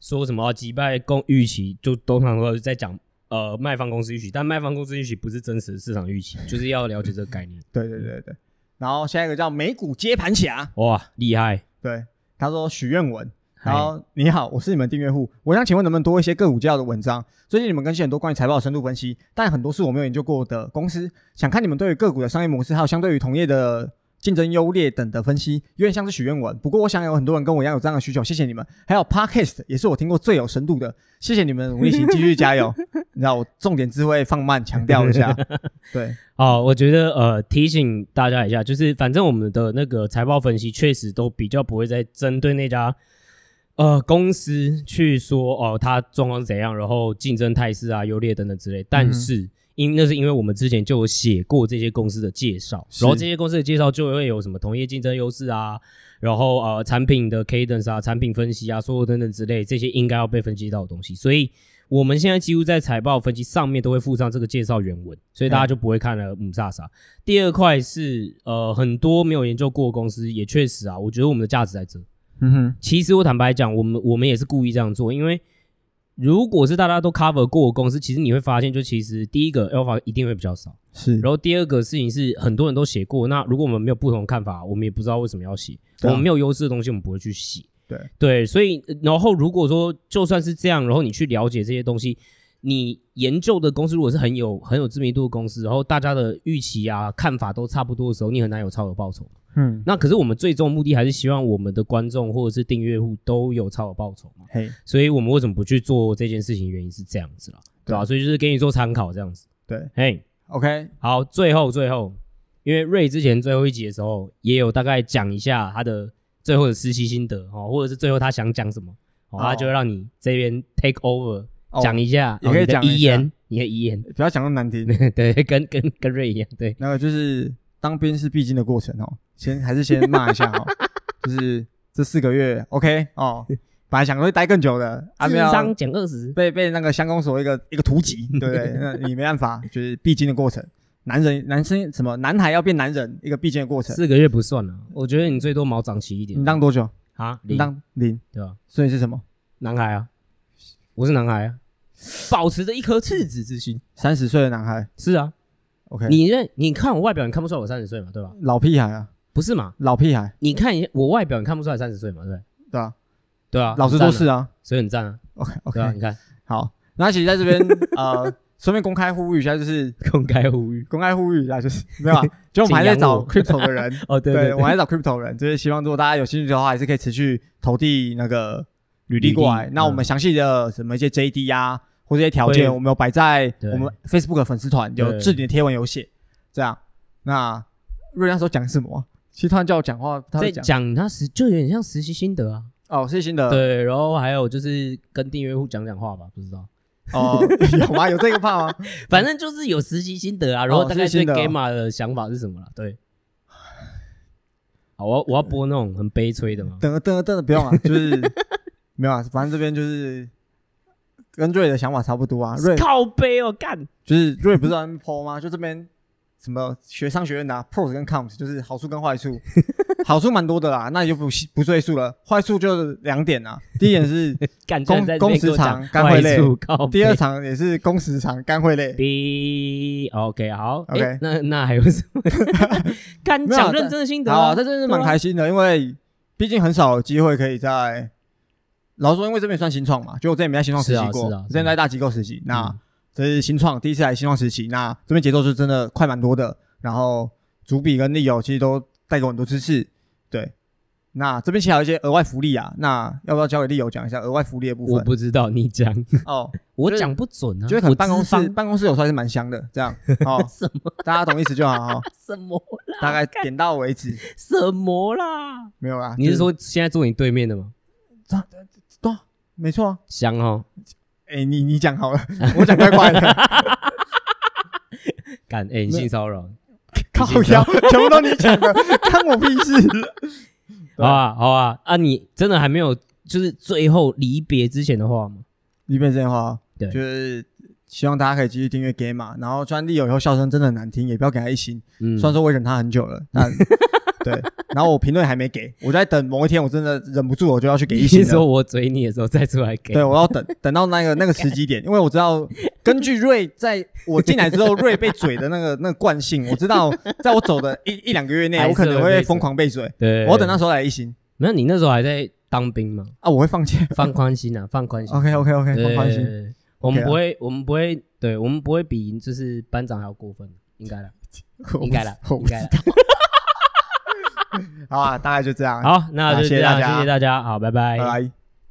说什么击败公预期，就通常都是在讲呃卖方公司预期，但卖方公司预期不是真实的市场预期，就是要了解这个概念。对对对对。然后下一个叫美股接盘侠，哇，厉害。对，他说许愿文。好，你好，我是你们订阅户，我想请问能不能多一些个股介绍的文章？最近你们更新很多关于财报的深度分析，但很多是我没有研究过的公司，想看你们对于个股的商业模式，还有相对于同业的竞争优劣等的分析，有点像是许愿文。不过我想有很多人跟我一样有这样的需求，谢谢你们。还有 Podcast 也是我听过最有深度的，谢谢你们努力，行继续加油。你知道我重点智慧放慢强调一下，对，好，我觉得呃提醒大家一下，就是反正我们的那个财报分析确实都比较不会再针对那家。呃，公司去说哦，它状况是怎样，然后竞争态势啊、优劣等等之类。但是，因那是因为我们之前就有写过这些公司的介绍，然后这些公司的介绍就会有什么同业竞争优势啊，然后呃产品的 cadence 啊、产品分析啊、所有等等之类，这些应该要被分析到的东西。所以我们现在几乎在财报分析上面都会附上这个介绍原文，所以大家就不会看了雾煞煞。嗯、第二块是呃很多没有研究过的公司，也确实啊，我觉得我们的价值在这。嗯哼，其实我坦白讲，我们我们也是故意这样做，因为如果是大家都 cover 过的公司，其实你会发现，就其实第一个 alpha 一定会比较少，是。然后第二个事情是，很多人都写过，那如果我们没有不同的看法，我们也不知道为什么要写。啊、我们没有优势的东西，我们不会去写。对对，所以然后如果说就算是这样，然后你去了解这些东西，你研究的公司如果是很有很有知名度的公司，然后大家的预期啊看法都差不多的时候，你很难有超额报酬。嗯，那可是我们最终目的还是希望我们的观众或者是订阅户都有超额报酬嘛。嘿，所以我们为什么不去做这件事情？原因是这样子啦，对吧？所以就是给你做参考这样子。对，嘿，OK，好，最后最后，因为瑞之前最后一集的时候也有大概讲一下他的最后的实习心得哦，或者是最后他想讲什么，他就会让你这边 take over 讲一下，也可以讲遗言，你的遗言，不要讲那么难听，对，跟跟跟瑞一样，对，那个就是当兵是必经的过程哦。先还是先骂一下哦，就是这四个月 OK 哦，本来想会待更久的，智商减二十，被被那个相公所一个一个突击，对不对？那你没办法，就是必经的过程。男人男生什么男孩要变男人一个必经的过程。四个月不算了，我觉得你最多毛长齐一点。你当多久啊？你当零对吧？所以是什么？男孩啊，我是男孩啊，保持着一颗赤子之心。三十岁的男孩是啊，OK。你认你看我外表，你看不出来我三十岁嘛，对吧？老屁孩啊，不是嘛？老屁孩，你看一下我外表，你看不出来三十岁嘛，对不对？对啊，对啊，老实说是啊，所以很赞啊。OK OK，啊，你看好，那其实在这边 呃。顺便公开呼吁一下，就是公开呼吁，公开呼吁一下，就是没有啊，就 我们还在找 crypto 的人哦，对对，我还在找 crypto 人，就是希望如果大家有兴趣的话，还是可以持续投递那个履历过来。那我们详细的什么一些 JD 啊，或这些条件，我们有摆在我们 Facebook 粉丝团有置顶的贴文有写。这样，那瑞那时候讲什么？其实他叫我讲话，他在讲他实就有点像实习心得啊。哦，实习心得。对，然后还有就是跟订阅户讲讲话吧，不知道。哦，有吗？有这个怕吗？反正就是有实习心得啊，然后大概对 Gamma 的想法是什么了？对，好，我我要播那种很悲催的吗？等等等，不用啊，就是没有啊，反正这边就是跟瑞的想法差不多啊。瑞靠背哦，干，就是瑞不是在 po 吗？就这边。什么学商学院的、啊、pros 跟 cons 就是好处跟坏处，好处蛮多的啦，那你就不不赘述了。坏处就两点啊，第一点是 工工时长干会累，第二场也是工时长干会累。B OK 好 OK，、欸、那那还有什么？干讲认真的心得啊，这真是蛮开心的，因为毕竟很少有机会可以在，老实说，因为这边算新创嘛，就我之前没在新创实习过，之前在大机构实习，那。嗯这是新创，第一次来新创实习，那这边节奏是真的快蛮多的。然后主笔跟利友其实都带给我很多知识，对。那这边其实还有一些额外福利啊，那要不要交给利友讲一下额外福利的部分？我不知道，你讲哦，我讲不准啊。觉得可能办公室办公室有时候还是蛮香的，这样 哦。什么？大家懂意思就好哦。什么啦？大概点到为止。什么啦？没有啦。你是说现在坐你对面的吗？没错啊。香哦。哎、欸，你你讲好了，我讲太快了。敢哎、欸，你性骚扰，靠腰，全部都你讲的，关我屁事。好啊，好啊，啊，你真的还没有，就是最后离别之前的话吗？离别之前的话，对，就是希望大家可以继续订阅 Gamma，然后专利有以后笑声真的很难听，也不要给他一星。嗯，虽然说我忍他很久了，但。对，然后我评论还没给，我在等某一天，我真的忍不住，我就要去给一星。说我嘴你的时候再出来给。对，我要等等到那个那个 时机点，因为我知道根据瑞在我进来之后，瑞被嘴的那个 那个惯性，我知道在我走的一一两个月内，我可能会疯狂被嘴。对，我要等那时候来一星。没有，你那时候还在当兵吗？啊，我会放弃，放宽心啊，放宽心。OK OK OK，放宽心。我们不会，我们不会，对我们不会比就是班长还要过分，应该了，应该了，应该的。好啊，大概就这样。好，那就这样，谢谢大家，谢谢大家，好，拜拜，拜拜。